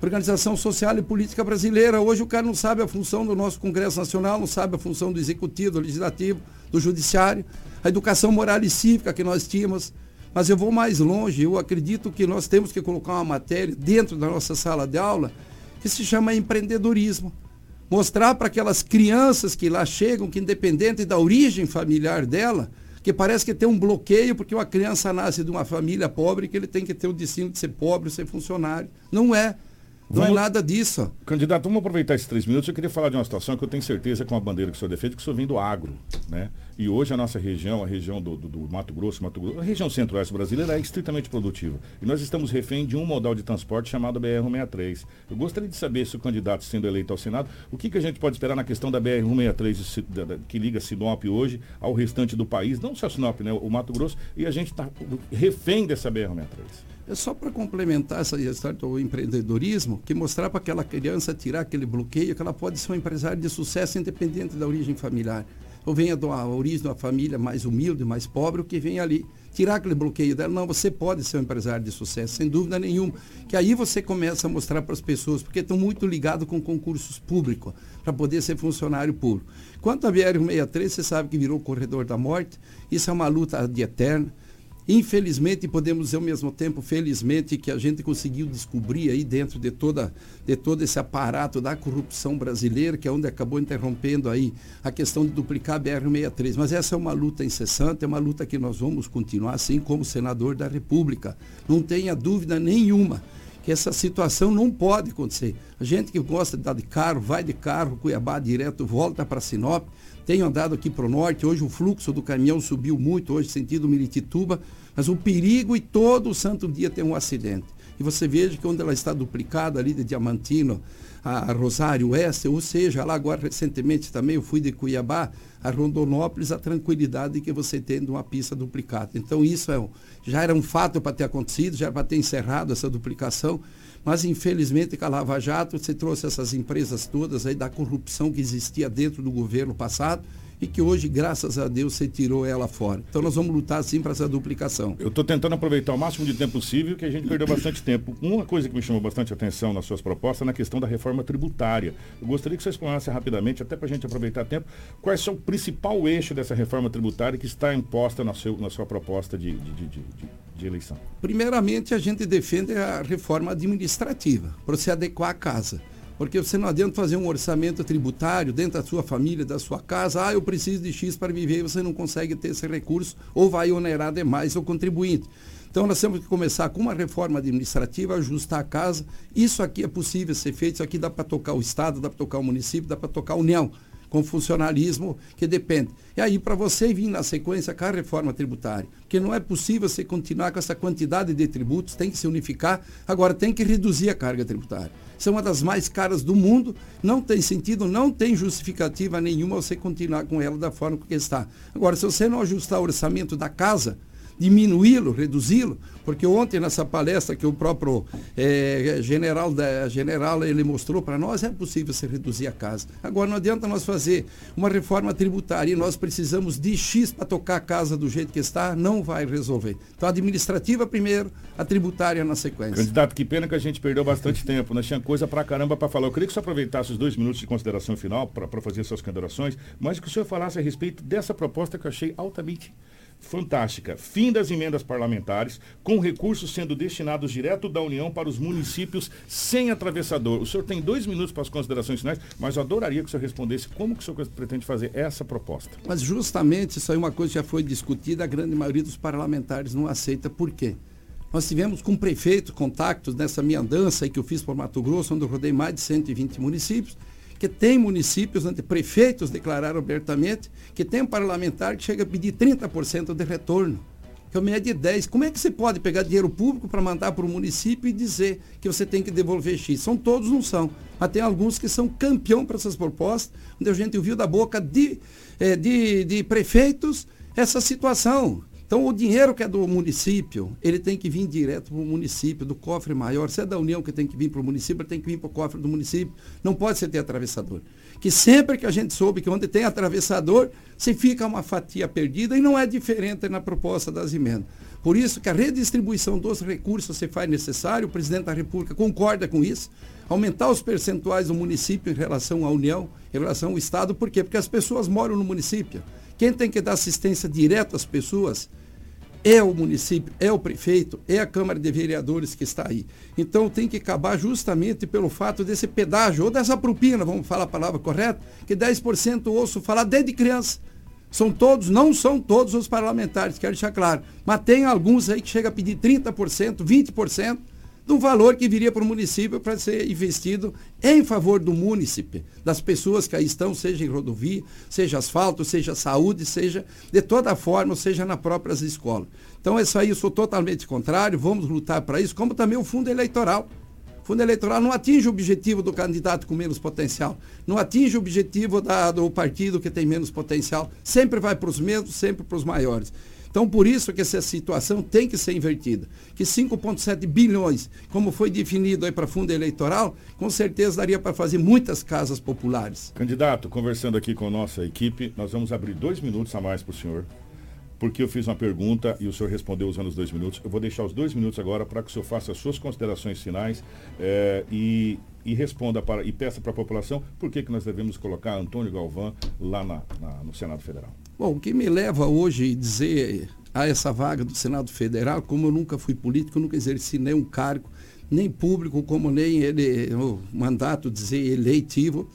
Organização Social e Política Brasileira. Hoje o cara não sabe a função do nosso Congresso Nacional, não sabe a função do Executivo, do Legislativo, do Judiciário, a educação moral e cívica que nós tínhamos. Mas eu vou mais longe, eu acredito que nós temos que colocar uma matéria dentro da nossa sala de aula que se chama empreendedorismo. Mostrar para aquelas crianças que lá chegam, que independente da origem familiar dela, que parece que tem um bloqueio porque uma criança nasce de uma família pobre que ele tem que ter o destino de ser pobre, ser funcionário. Não é. Não é vamos, é nada disso. Candidato, vamos aproveitar esses três minutos. Eu queria falar de uma situação que eu tenho certeza com a bandeira que o senhor defende, que o senhor vem do agro. Né? E hoje a nossa região, a região do, do, do Mato Grosso, Mato Grosso, a região centro-oeste brasileira é estritamente produtiva. E nós estamos refém de um modal de transporte chamado BR-163. Eu gostaria de saber se o candidato sendo eleito ao Senado, o que, que a gente pode esperar na questão da BR-163 que liga Sinop hoje ao restante do país, não só Sinop, né? o Mato Grosso, e a gente está refém dessa BR-163. É só para complementar essa história do empreendedorismo, que mostrar para aquela criança tirar aquele bloqueio que ela pode ser um empresário de sucesso independente da origem familiar. Ou venha da origem de uma família mais humilde, mais pobre, o que vem ali. Tirar aquele bloqueio dela. Não, você pode ser um empresário de sucesso, sem dúvida nenhuma. Que aí você começa a mostrar para as pessoas, porque estão muito ligados com concursos públicos, para poder ser funcionário público. Quanto a BR-163, você sabe que virou corredor da morte. Isso é uma luta de eterna Infelizmente, podemos dizer ao mesmo tempo, felizmente, que a gente conseguiu descobrir aí dentro de, toda, de todo esse aparato da corrupção brasileira, que é onde acabou interrompendo aí a questão de duplicar a BR-63. Mas essa é uma luta incessante, é uma luta que nós vamos continuar, assim como senador da República. Não tenha dúvida nenhuma que essa situação não pode acontecer. A gente que gosta de dar de carro, vai de carro, Cuiabá direto, volta para Sinop, tenho andado aqui para o norte, hoje o fluxo do caminhão subiu muito, hoje sentido Miritituba, mas o perigo e todo o santo dia tem um acidente. E você veja que onde ela está duplicada ali de Diamantino a Rosário Oeste, ou seja, lá agora recentemente também eu fui de Cuiabá a Rondonópolis, a tranquilidade que você tem de uma pista duplicada. Então isso é um, já era um fato para ter acontecido, já era para ter encerrado essa duplicação, mas, infelizmente, com a Lava Jato, você trouxe essas empresas todas aí da corrupção que existia dentro do governo passado e que hoje, graças a Deus, você tirou ela fora. Então nós vamos lutar sim para essa duplicação. Eu estou tentando aproveitar o máximo de tempo possível, que a gente perdeu bastante tempo. Uma coisa que me chamou bastante atenção nas suas propostas é na questão da reforma tributária. Eu gostaria que você explanasse rapidamente, até para a gente aproveitar tempo, quais são o principal eixo dessa reforma tributária que está imposta na, seu, na sua proposta de, de, de, de de eleição? Primeiramente, a gente defende a reforma administrativa, para se adequar à casa. Porque você não adianta fazer um orçamento tributário dentro da sua família, da sua casa. Ah, eu preciso de X para viver você não consegue ter esse recurso ou vai onerar demais o contribuinte. Então nós temos que começar com uma reforma administrativa, ajustar a casa. Isso aqui é possível ser feito, isso aqui dá para tocar o Estado, dá para tocar o município, dá para tocar a União, com funcionalismo que depende. E aí, para você vir na sequência com a reforma tributária, porque não é possível você continuar com essa quantidade de tributos, tem que se unificar, agora tem que reduzir a carga tributária. São uma das mais caras do mundo, não tem sentido, não tem justificativa nenhuma você continuar com ela da forma que está. Agora, se você não ajustar o orçamento da casa, diminuí-lo, reduzi-lo, porque ontem nessa palestra que o próprio é, general, da, general ele mostrou para nós, é possível se reduzir a casa. Agora não adianta nós fazer uma reforma tributária e nós precisamos de X para tocar a casa do jeito que está, não vai resolver. Então a administrativa primeiro, a tributária na sequência. Candidato, que pena que a gente perdeu bastante tempo, nós tinha coisa para caramba para falar. Eu queria que você aproveitasse os dois minutos de consideração final para fazer suas considerações, mas que o senhor falasse a respeito dessa proposta que eu achei altamente fantástica. Fim das emendas parlamentares, com recursos sendo destinados direto da União para os municípios sem atravessador. O senhor tem dois minutos para as considerações finais, mas eu adoraria que o senhor respondesse como que o senhor pretende fazer essa proposta. Mas justamente isso aí é uma coisa que já foi discutida, a grande maioria dos parlamentares não aceita. Por quê? Nós tivemos com prefeito contatos nessa minha andança aí que eu fiz por Mato Grosso, onde eu rodei mais de 120 municípios, que tem municípios onde prefeitos declararam abertamente que tem um parlamentar que chega a pedir 30% de retorno, que é uma média de 10%. Como é que você pode pegar dinheiro público para mandar para o município e dizer que você tem que devolver X? São todos, não são. Mas tem alguns que são campeão para essas propostas, onde a gente ouviu da boca de, é, de, de prefeitos essa situação. Então, o dinheiro que é do município, ele tem que vir direto para o município, do cofre maior. Se é da União que tem que vir para o município, ele tem que vir para o cofre do município. Não pode ser ter atravessador. Que sempre que a gente soube que onde tem atravessador, se fica uma fatia perdida e não é diferente na proposta das emendas. Por isso que a redistribuição dos recursos se faz necessário, o presidente da República concorda com isso, aumentar os percentuais do município em relação à União, em relação ao Estado, por quê? Porque as pessoas moram no município. Quem tem que dar assistência direta às pessoas é o município, é o prefeito, é a Câmara de Vereadores que está aí. Então tem que acabar justamente pelo fato desse pedágio, ou dessa propina, vamos falar a palavra correta, que 10% ouço falar desde criança. São todos, não são todos os parlamentares, quero deixar claro. Mas tem alguns aí que chega a pedir 30%, 20% do valor que viria para o município para ser investido em favor do município, das pessoas que aí estão, seja em rodovia, seja asfalto, seja saúde, seja de toda forma, seja nas próprias escolas. Então, isso aí eu sou totalmente contrário, vamos lutar para isso, como também o fundo eleitoral. O fundo eleitoral não atinge o objetivo do candidato com menos potencial, não atinge o objetivo da, do partido que tem menos potencial, sempre vai para os mesmos, sempre para os maiores. Então, por isso que essa situação tem que ser invertida. Que 5,7 bilhões, como foi definido aí para fundo eleitoral, com certeza daria para fazer muitas casas populares. Candidato, conversando aqui com a nossa equipe, nós vamos abrir dois minutos a mais para o senhor, porque eu fiz uma pergunta e o senhor respondeu usando os dois minutos. Eu vou deixar os dois minutos agora para que o senhor faça as suas considerações finais é, e, e, responda para e peça para a população por que, que nós devemos colocar Antônio Galvão lá na, na, no Senado Federal. Bom, o que me leva hoje a dizer a essa vaga do Senado Federal, como eu nunca fui político, nunca exerci nenhum cargo, nem público, como nem ele, o mandato dizer eleitivo,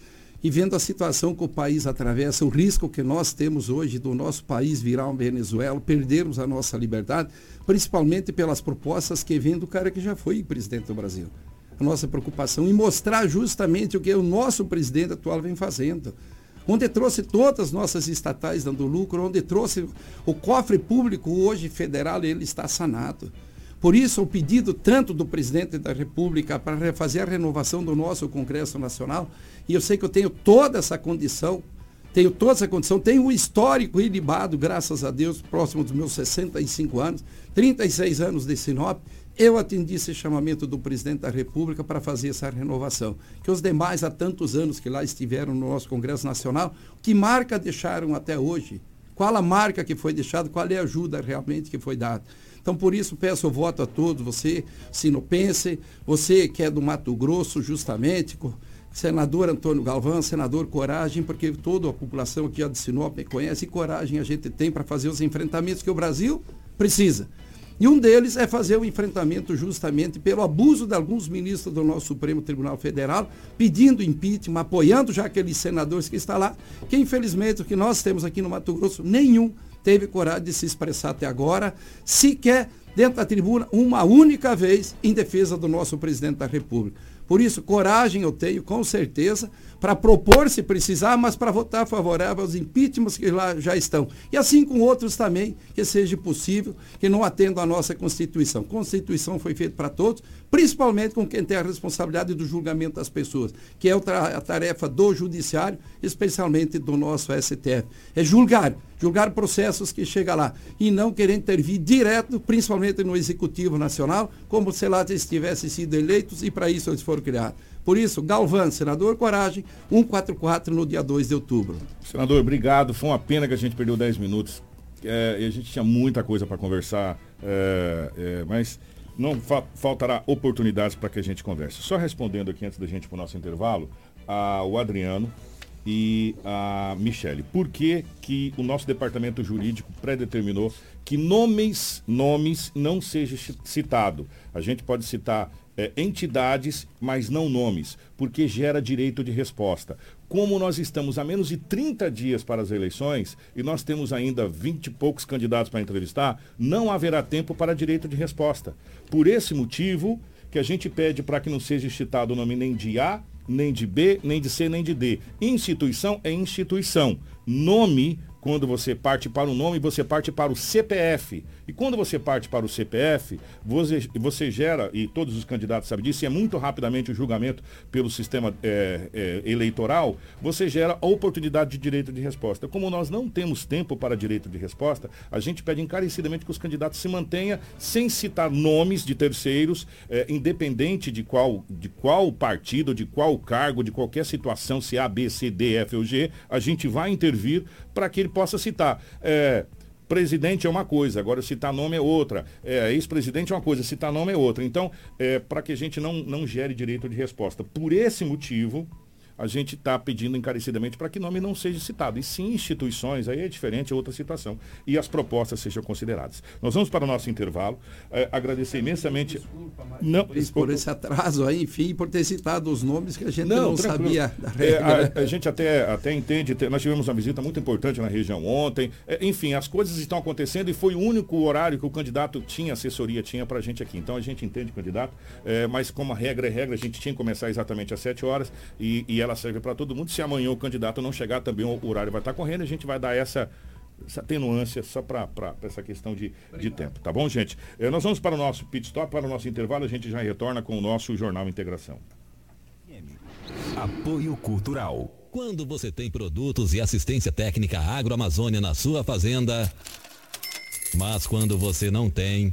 e vendo a situação que o país atravessa, o risco que nós temos hoje do nosso país virar uma Venezuela, perdermos a nossa liberdade, principalmente pelas propostas que vem do cara que já foi presidente do Brasil. A nossa preocupação em mostrar justamente o que o nosso presidente atual vem fazendo onde trouxe todas as nossas estatais dando lucro, onde trouxe o cofre público hoje federal, ele está sanado. Por isso, o pedido tanto do presidente da República para fazer a renovação do nosso Congresso Nacional, e eu sei que eu tenho toda essa condição, tenho toda essa condição, tenho um histórico ilibado, graças a Deus, próximo dos meus 65 anos, 36 anos de Sinop, eu atendi esse chamamento do presidente da República para fazer essa renovação. Que os demais, há tantos anos que lá estiveram no nosso Congresso Nacional, que marca deixaram até hoje? Qual a marca que foi deixada? Qual é a ajuda realmente que foi dada? Então, por isso, peço o voto a todos, você, sinopense, você que é do Mato Grosso, justamente, senador Antônio Galvão, senador Coragem, porque toda a população aqui de Sinop conhece, e coragem a gente tem para fazer os enfrentamentos que o Brasil precisa. E um deles é fazer o enfrentamento justamente pelo abuso de alguns ministros do nosso Supremo Tribunal Federal, pedindo impeachment, apoiando já aqueles senadores que estão lá, que infelizmente o que nós temos aqui no Mato Grosso, nenhum teve coragem de se expressar até agora, sequer dentro da tribuna, uma única vez em defesa do nosso presidente da República. Por isso, coragem eu tenho, com certeza, para propor se precisar, mas para votar favorável aos impeachments que lá já estão. E assim com outros também, que seja possível, que não atendam à nossa Constituição. Constituição foi feita para todos, principalmente com quem tem a responsabilidade do julgamento das pessoas, que é a tarefa do Judiciário, especialmente do nosso STF. É julgar, julgar processos que chegam lá e não querer intervir direto, principalmente no Executivo Nacional, como se lá eles tivessem sido eleitos e para isso eles foram criados. Por isso, Galvão, senador Coragem, 144 no dia 2 de outubro. Senador, obrigado. Foi uma pena que a gente perdeu 10 minutos. É, a gente tinha muita coisa para conversar, é, é, mas não fa faltará oportunidades para que a gente converse. Só respondendo aqui antes da gente para o nosso intervalo, a, o Adriano e a Michele. Por que, que o nosso departamento jurídico predeterminou que nomes, nomes não seja citado? A gente pode citar é, entidades, mas não nomes, porque gera direito de resposta. Como nós estamos a menos de 30 dias para as eleições e nós temos ainda 20 e poucos candidatos para entrevistar, não haverá tempo para direito de resposta. Por esse motivo que a gente pede para que não seja citado o nome nem de A, nem de B, nem de C, nem de D. Instituição é instituição. Nome quando você parte para o nome, você parte para o CPF. E quando você parte para o CPF, você, você gera, e todos os candidatos sabem disso, e é muito rapidamente o julgamento pelo sistema é, é, eleitoral, você gera a oportunidade de direito de resposta. Como nós não temos tempo para direito de resposta, a gente pede encarecidamente que os candidatos se mantenham sem citar nomes de terceiros, é, independente de qual, de qual partido, de qual cargo, de qualquer situação, se A, B, C, D, F ou G, a gente vai intervir para que ele possa citar. É, presidente é uma coisa, agora citar nome é outra. É, Ex-presidente é uma coisa, citar nome é outra. Então, é, para que a gente não, não gere direito de resposta. Por esse motivo, a gente está pedindo encarecidamente para que nome não seja citado. E sim instituições, aí é diferente, é outra situação. E as propostas sejam consideradas. Nós vamos para o nosso intervalo. É, agradecer imensamente. Desculpa, não, por esse atraso aí, enfim, por ter citado os nomes que a gente não, não sabia. É, a, a, gente até, até entende, nós tivemos uma visita muito importante na região ontem. É, enfim, as coisas estão acontecendo e foi o único horário que o candidato tinha, assessoria tinha para a gente aqui. Então a gente entende candidato, é, mas como a regra é regra, a gente tinha que começar exatamente às 7 horas e, e ela ela serve para todo mundo. Se amanhã o candidato não chegar, também o horário vai estar correndo, a gente vai dar essa, essa atenuância só para essa questão de, de tempo. Tá bom, gente? Eh, nós vamos para o nosso pit stop, para o nosso intervalo, a gente já retorna com o nosso Jornal Integração. Apoio Cultural. Quando você tem produtos e assistência técnica agroamazônia na sua fazenda, mas quando você não tem.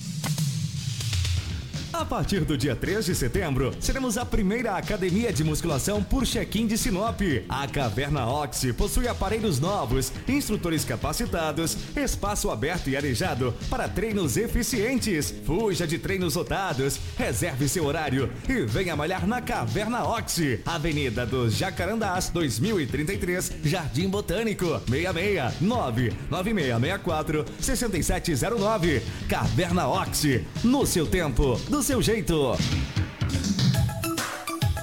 A partir do dia 3 de setembro, seremos a primeira academia de musculação por check-in de Sinop. A Caverna Oxy possui aparelhos novos, instrutores capacitados, espaço aberto e arejado para treinos eficientes. Fuja de treinos lotados, reserve seu horário e venha malhar na Caverna Oxy, Avenida dos Jacarandás, 2033, Jardim Botânico, 66 99664 6709. Caverna Oxy, no seu tempo, do seu seu jeito.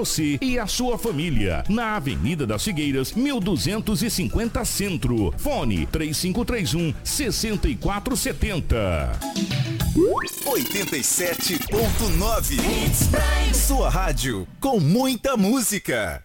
você e a sua família. Na Avenida das Figueiras, 1250 Centro. Fone 3531 6470. 87.9 Sua rádio com muita música.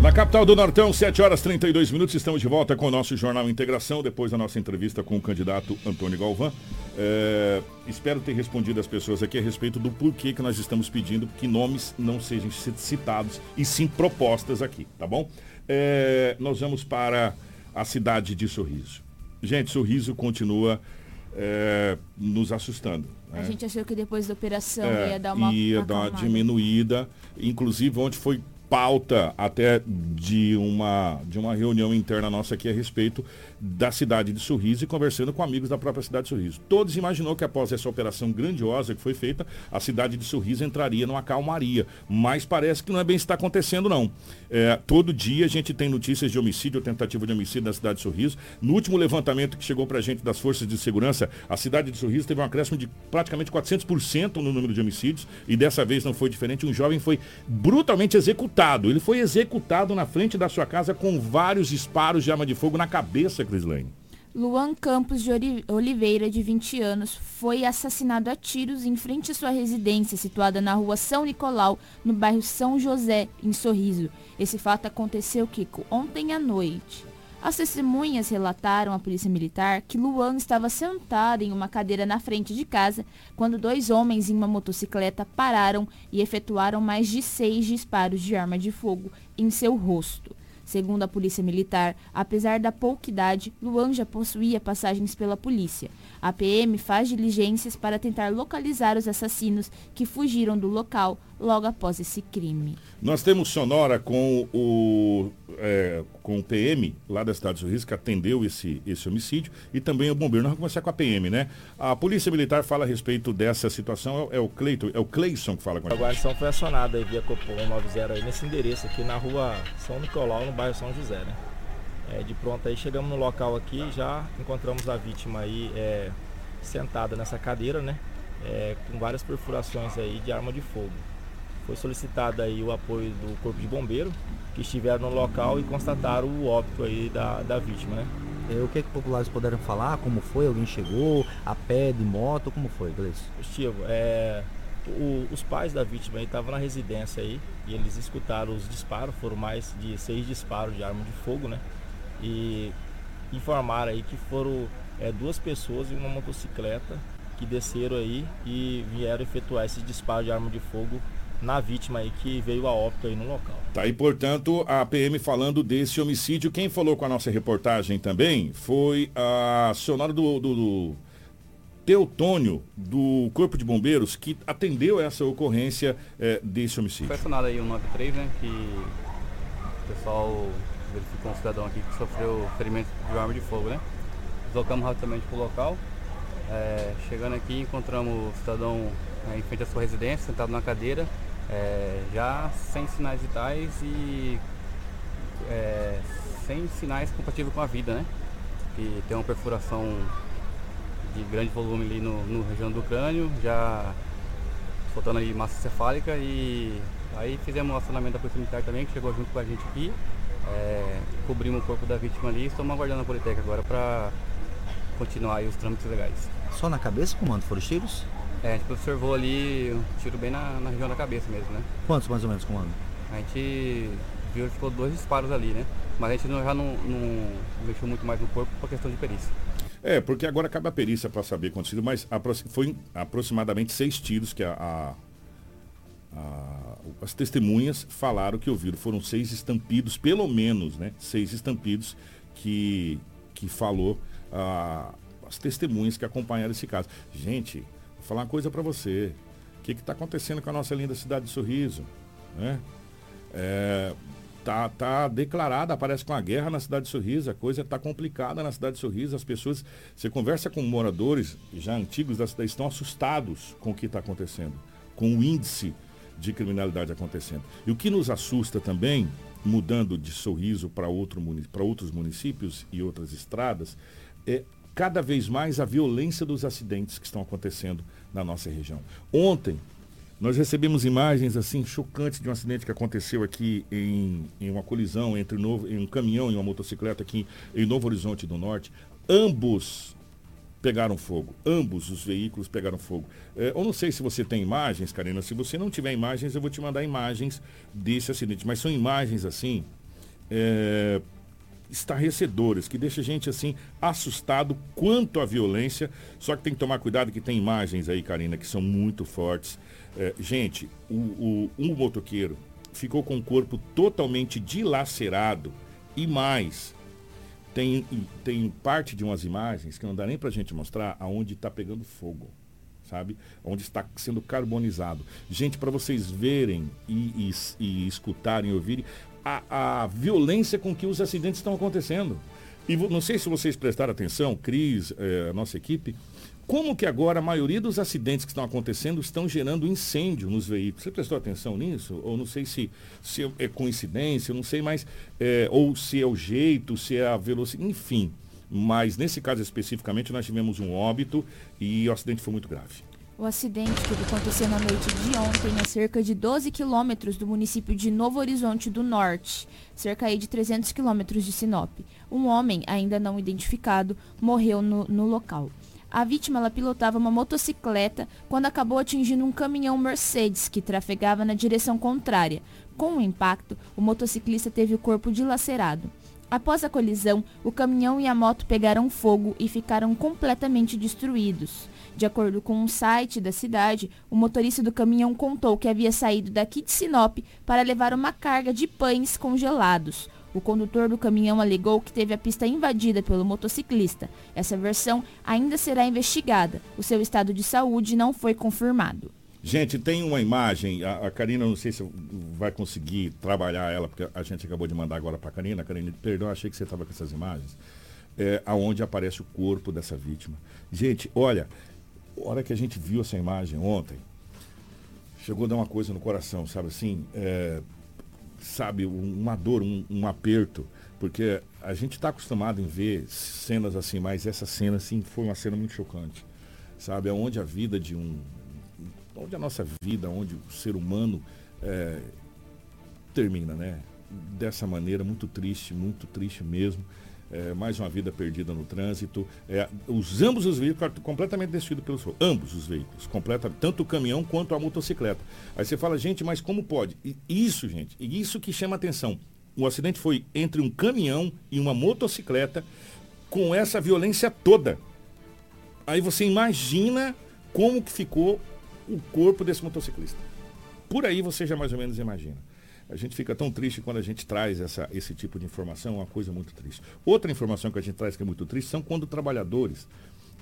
Na capital do Nortão, 7 horas 32 minutos, estamos de volta com o nosso Jornal Integração, depois da nossa entrevista com o candidato Antônio Galvão. É, espero ter respondido as pessoas aqui a respeito do porquê que nós estamos pedindo que nomes não sejam citados e sim propostas aqui, tá bom? É, nós vamos para a cidade de Sorriso. Gente, Sorriso continua é, nos assustando. A né? gente achou que depois da operação É, ia dar uma. ia uma dar uma diminuída. Inclusive, ontem foi pauta até de uma, de uma reunião interna nossa aqui a respeito da cidade de Sorriso e conversando com amigos da própria cidade de Sorriso. Todos imaginou que após essa operação grandiosa que foi feita, a cidade de Sorriso entraria numa calmaria. Mas parece que não é bem está acontecendo, não. É, todo dia a gente tem notícias de homicídio ou tentativa de homicídio na cidade de Sorriso. No último levantamento que chegou para a gente das forças de segurança, a cidade de Sorriso teve um acréscimo de praticamente 400% no número de homicídios e dessa vez não foi diferente. Um jovem foi brutalmente executado. Ele foi executado na frente da sua casa com vários disparos de arma de fogo na cabeça, Crislane. Luan Campos de Oliveira, de 20 anos, foi assassinado a tiros em frente à sua residência, situada na rua São Nicolau, no bairro São José, em Sorriso. Esse fato aconteceu, Kiko, ontem à noite. As testemunhas relataram à polícia militar que Luan estava sentado em uma cadeira na frente de casa quando dois homens em uma motocicleta pararam e efetuaram mais de seis disparos de arma de fogo em seu rosto. Segundo a polícia militar, apesar da pouca idade, Luan já possuía passagens pela polícia. A PM faz diligências para tentar localizar os assassinos que fugiram do local logo após esse crime. Nós temos sonora com o, é, com o PM lá da cidade de Sorriso que atendeu esse, esse homicídio e também o bombeiro. Nós vamos começar com a PM, né? A Polícia Militar fala a respeito dessa situação, é, é o Cleiton, é o Cleison que fala com a A gente. guarnição foi acionada aí via Copom 90 aí nesse endereço aqui na rua São Nicolau, no bairro São José, né? É, de pronto aí chegamos no local aqui e já encontramos a vítima aí é, sentada nessa cadeira, né? É, com várias perfurações aí de arma de fogo. Foi solicitado aí o apoio do Corpo de Bombeiro, que estiveram no local e constataram o óbito aí da, da vítima, né? É, o que, que populares puderam falar? Como foi? Alguém chegou? A pé, de moto? Como foi, Gleice? Estivo, é, o- os pais da vítima estavam na residência aí e eles escutaram os disparos, foram mais de seis disparos de arma de fogo, né? E informaram aí que foram é, duas pessoas em uma motocicleta que desceram aí e vieram efetuar esses disparos de arma de fogo na vítima aí que veio a óbito aí no local. Tá aí, portanto, a PM falando desse homicídio. Quem falou com a nossa reportagem também foi a sonora do, do, do Teutônio, do Corpo de Bombeiros, que atendeu essa ocorrência eh, desse homicídio. Foi acionado aí o 93, né? Que o pessoal verificou um cidadão aqui que sofreu ferimento de arma de fogo, né? Deslocamos rapidamente para o local. É, chegando aqui, encontramos o cidadão é, em frente à sua residência, sentado na cadeira, é, já sem sinais vitais e é, sem sinais compatíveis com a vida, né? Que tem uma perfuração de grande volume ali no, no região do crânio, já soltando aí massa cefálica e aí fizemos o acionamento da Polícia Militar também, que chegou junto com a gente aqui. É, cobrimos o corpo da vítima ali e estamos aguardando a Politec agora para continuar os trâmites legais. Só na cabeça, comando, foram os tiros? É, a gente observou ali um tiro bem na, na região da cabeça mesmo, né? Quantos mais ou menos, comando? A gente viu, ficou dois disparos ali, né? Mas a gente não, já não, não mexeu muito mais no corpo por questão de perícia. É, porque agora acaba a perícia para saber quantos tiros, mas foi aproximadamente seis tiros que a, a, a, as testemunhas falaram que ouviram. Foram seis estampidos, pelo menos, né? Seis estampidos que, que falou a, as testemunhas que acompanharam esse caso. Gente, falar uma coisa para você. O que está acontecendo com a nossa linda cidade de Sorriso? Né? É, tá, tá declarada, aparece com a guerra na cidade de Sorriso, a coisa está complicada na cidade de Sorriso, as pessoas, você conversa com moradores já antigos da cidade, estão assustados com o que está acontecendo, com o índice de criminalidade acontecendo. E o que nos assusta também, mudando de Sorriso para outro, outros municípios e outras estradas, é cada vez mais a violência dos acidentes que estão acontecendo na nossa região. Ontem, nós recebemos imagens assim chocantes de um acidente que aconteceu aqui em, em uma colisão entre novo, em um caminhão e uma motocicleta aqui em Novo Horizonte do Norte. Ambos pegaram fogo. Ambos os veículos pegaram fogo. É, eu não sei se você tem imagens, Karina. Se você não tiver imagens, eu vou te mandar imagens desse acidente. Mas são imagens assim. É, estarrecedoras, que deixa a gente assim assustado quanto à violência. Só que tem que tomar cuidado que tem imagens aí, Karina, que são muito fortes. É, gente, o, o, um motoqueiro ficou com o corpo totalmente dilacerado e mais, tem, tem parte de umas imagens que não dá nem pra gente mostrar aonde está pegando fogo, sabe? Onde está sendo carbonizado. Gente, para vocês verem e, e, e escutarem, ouvirem a, a violência com que os acidentes estão acontecendo. E não sei se vocês prestaram atenção, Cris, é, a nossa equipe, como que agora a maioria dos acidentes que estão acontecendo estão gerando incêndio nos veículos? Você prestou atenção nisso? Ou não sei se, se é coincidência, não sei mais, é, ou se é o jeito, se é a velocidade, enfim. Mas nesse caso especificamente nós tivemos um óbito e o acidente foi muito grave. O acidente que aconteceu na noite de ontem a cerca de 12 quilômetros do município de Novo Horizonte do Norte, cerca de 300 quilômetros de Sinop. Um homem, ainda não identificado, morreu no, no local. A vítima ela pilotava uma motocicleta quando acabou atingindo um caminhão Mercedes que trafegava na direção contrária. Com o impacto, o motociclista teve o corpo dilacerado. Após a colisão, o caminhão e a moto pegaram fogo e ficaram completamente destruídos. De acordo com um site da cidade, o motorista do caminhão contou que havia saído daqui de Sinop para levar uma carga de pães congelados. O condutor do caminhão alegou que teve a pista invadida pelo motociclista. Essa versão ainda será investigada. O seu estado de saúde não foi confirmado. Gente, tem uma imagem, a, a Karina, não sei se vai conseguir trabalhar ela, porque a gente acabou de mandar agora para a Karina. Karina, perdão, achei que você estava com essas imagens. É, aonde aparece o corpo dessa vítima. Gente, olha, a hora que a gente viu essa imagem ontem, chegou a dar uma coisa no coração, sabe assim? É, sabe, uma dor, um, um aperto, porque a gente está acostumado em ver cenas assim, mas essa cena assim foi uma cena muito chocante, sabe? É onde a vida de um, onde a nossa vida, onde o ser humano é, termina, né? Dessa maneira muito triste, muito triste mesmo é, mais uma vida perdida no trânsito. É, os, ambos os veículos completamente destruídos pelo fogo. Ambos os veículos, tanto o caminhão quanto a motocicleta. Aí você fala, gente, mas como pode? E isso, gente, e isso que chama atenção. O acidente foi entre um caminhão e uma motocicleta com essa violência toda. Aí você imagina como que ficou o corpo desse motociclista. Por aí você já mais ou menos imagina. A gente fica tão triste quando a gente traz essa, esse tipo de informação, é uma coisa muito triste. Outra informação que a gente traz que é muito triste são quando trabalhadores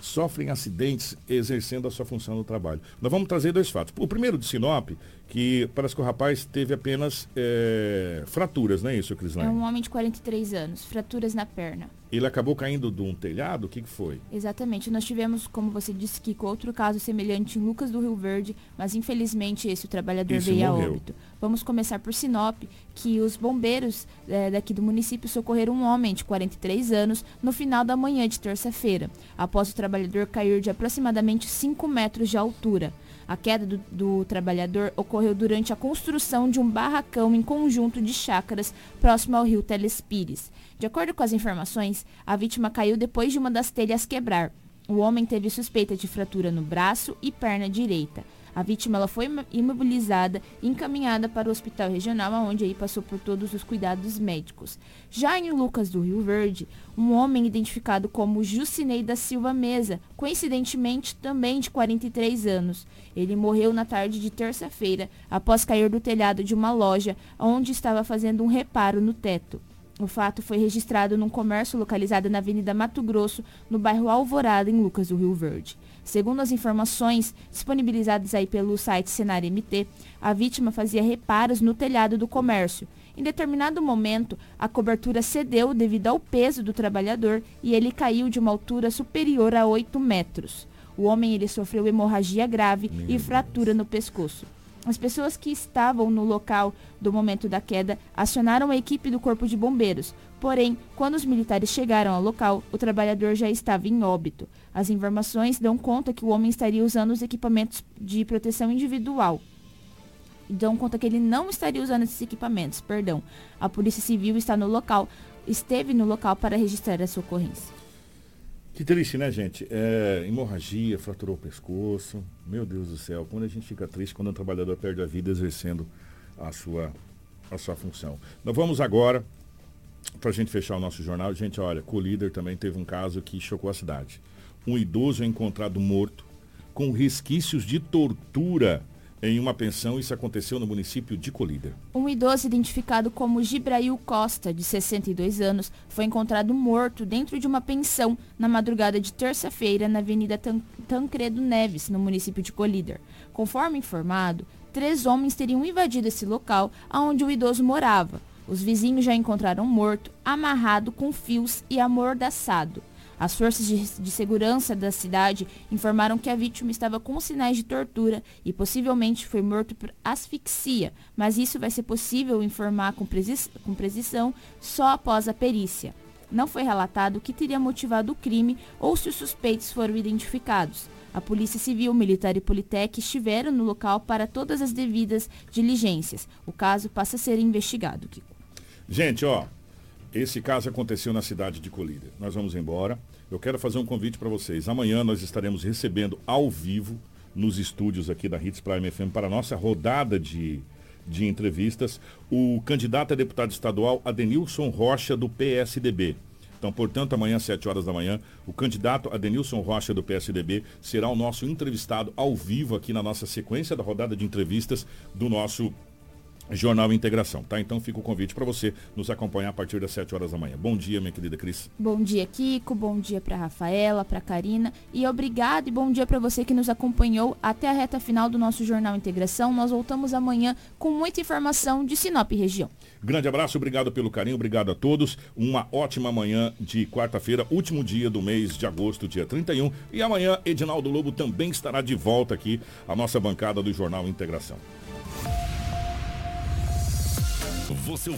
sofrem acidentes exercendo a sua função no trabalho. Nós vamos trazer dois fatos. O primeiro de Sinop, que parece que o rapaz teve apenas é, fraturas, não é isso, Crislane? É um homem de 43 anos, fraturas na perna. Ele acabou caindo de um telhado? O que, que foi? Exatamente. Nós tivemos, como você disse, que outro caso semelhante em Lucas do Rio Verde, mas infelizmente esse o trabalhador esse veio morreu. a óbito. Vamos começar por Sinop, que os bombeiros é, daqui do município socorreram um homem de 43 anos no final da manhã de terça-feira, após o trabalhador cair de aproximadamente 5 metros de altura. A queda do, do, trabalhador ocorreu durante a construção de um barracão em conjunto de chácaras próximo ao rio Telespires. De acordo com as informações, a vítima caiu depois de uma das telhas quebrar. O homem teve suspeita de fratura no braço e perna direita. A vítima ela foi imobilizada e encaminhada para o hospital regional, onde aí passou por todos os cuidados médicos. Já em Lucas do Rio Verde, um homem identificado como Jucinei da Silva Mesa, coincidentemente também de 43 anos. Ele morreu na tarde de terça-feira, após cair do telhado de uma loja, onde estava fazendo um reparo no teto. O fato foi registrado num comércio localizado na Avenida Mato Grosso, no bairro Alvorada, em Lucas do Rio Verde. Segundo as informações disponibilizadas aí pelo site Cenário MT, a vítima fazia reparos no telhado do comércio. Em determinado momento, a cobertura cedeu devido ao peso do trabalhador e ele caiu de uma altura superior a 8 metros. O homem ele sofreu hemorragia grave Meu e fratura Deus. no pescoço. As pessoas que estavam no local do momento da queda acionaram a equipe do Corpo de Bombeiros. Porém, quando os militares chegaram ao local, o trabalhador já estava em óbito. As informações dão conta que o homem estaria usando os equipamentos de proteção individual. Dão conta que ele não estaria usando esses equipamentos, perdão. A Polícia Civil está no local, esteve no local para registrar essa ocorrência. Que triste, né, gente? É, hemorragia, fraturou o pescoço. Meu Deus do céu, quando a gente fica triste quando um trabalhador perde a vida exercendo a sua, a sua função. Nós vamos agora, para a gente fechar o nosso jornal, gente, olha, Colíder também teve um caso que chocou a cidade. Um idoso é encontrado morto com resquícios de tortura em uma pensão. Isso aconteceu no município de Colíder. Um idoso identificado como Gibrail Costa, de 62 anos, foi encontrado morto dentro de uma pensão na madrugada de terça-feira na Avenida Tan Tancredo Neves, no município de Colíder. Conforme informado, três homens teriam invadido esse local onde o idoso morava. Os vizinhos já encontraram morto, amarrado com fios e amordaçado. As forças de, de, segurança da cidade informaram que a vítima estava com sinais de tortura e possivelmente foi morto por asfixia, mas isso vai ser possível informar com, com precisão só após a perícia. Não foi relatado o que teria motivado o crime ou se os suspeitos foram identificados. A Polícia Civil, Militar e Politec estiveram no local para todas as devidas diligências. O caso passa a ser investigado, Kiko. Gente, ó, esse caso aconteceu na cidade de Colíder. Nós vamos embora. Eu quero fazer um convite para vocês. Amanhã nós estaremos recebendo ao vivo nos estúdios aqui da Hits Prime FM para a nossa rodada de, de entrevistas o candidato a deputado estadual Adenilson Rocha do PSDB. Então, portanto, amanhã às 7 horas da manhã, o candidato Adenilson Rocha do PSDB será o nosso entrevistado ao vivo aqui na nossa sequência da rodada de entrevistas do nosso Jornal Integração, tá? Então fica o convite para você nos acompanhar a partir das 7 horas da manhã. Bom dia, minha querida Cris. Bom dia, Kiko. Bom dia para Rafaela, para Karina e obrigado e bom dia para você que nos acompanhou até a reta final do nosso Jornal Integração. Nós voltamos amanhã com muita informação de Sinop região. Grande abraço, obrigado pelo carinho, obrigado a todos. Uma ótima manhã de quarta-feira, último dia do mês de agosto, dia 31, e amanhã Edinaldo Lobo também estará de volta aqui a nossa bancada do Jornal Integração. Você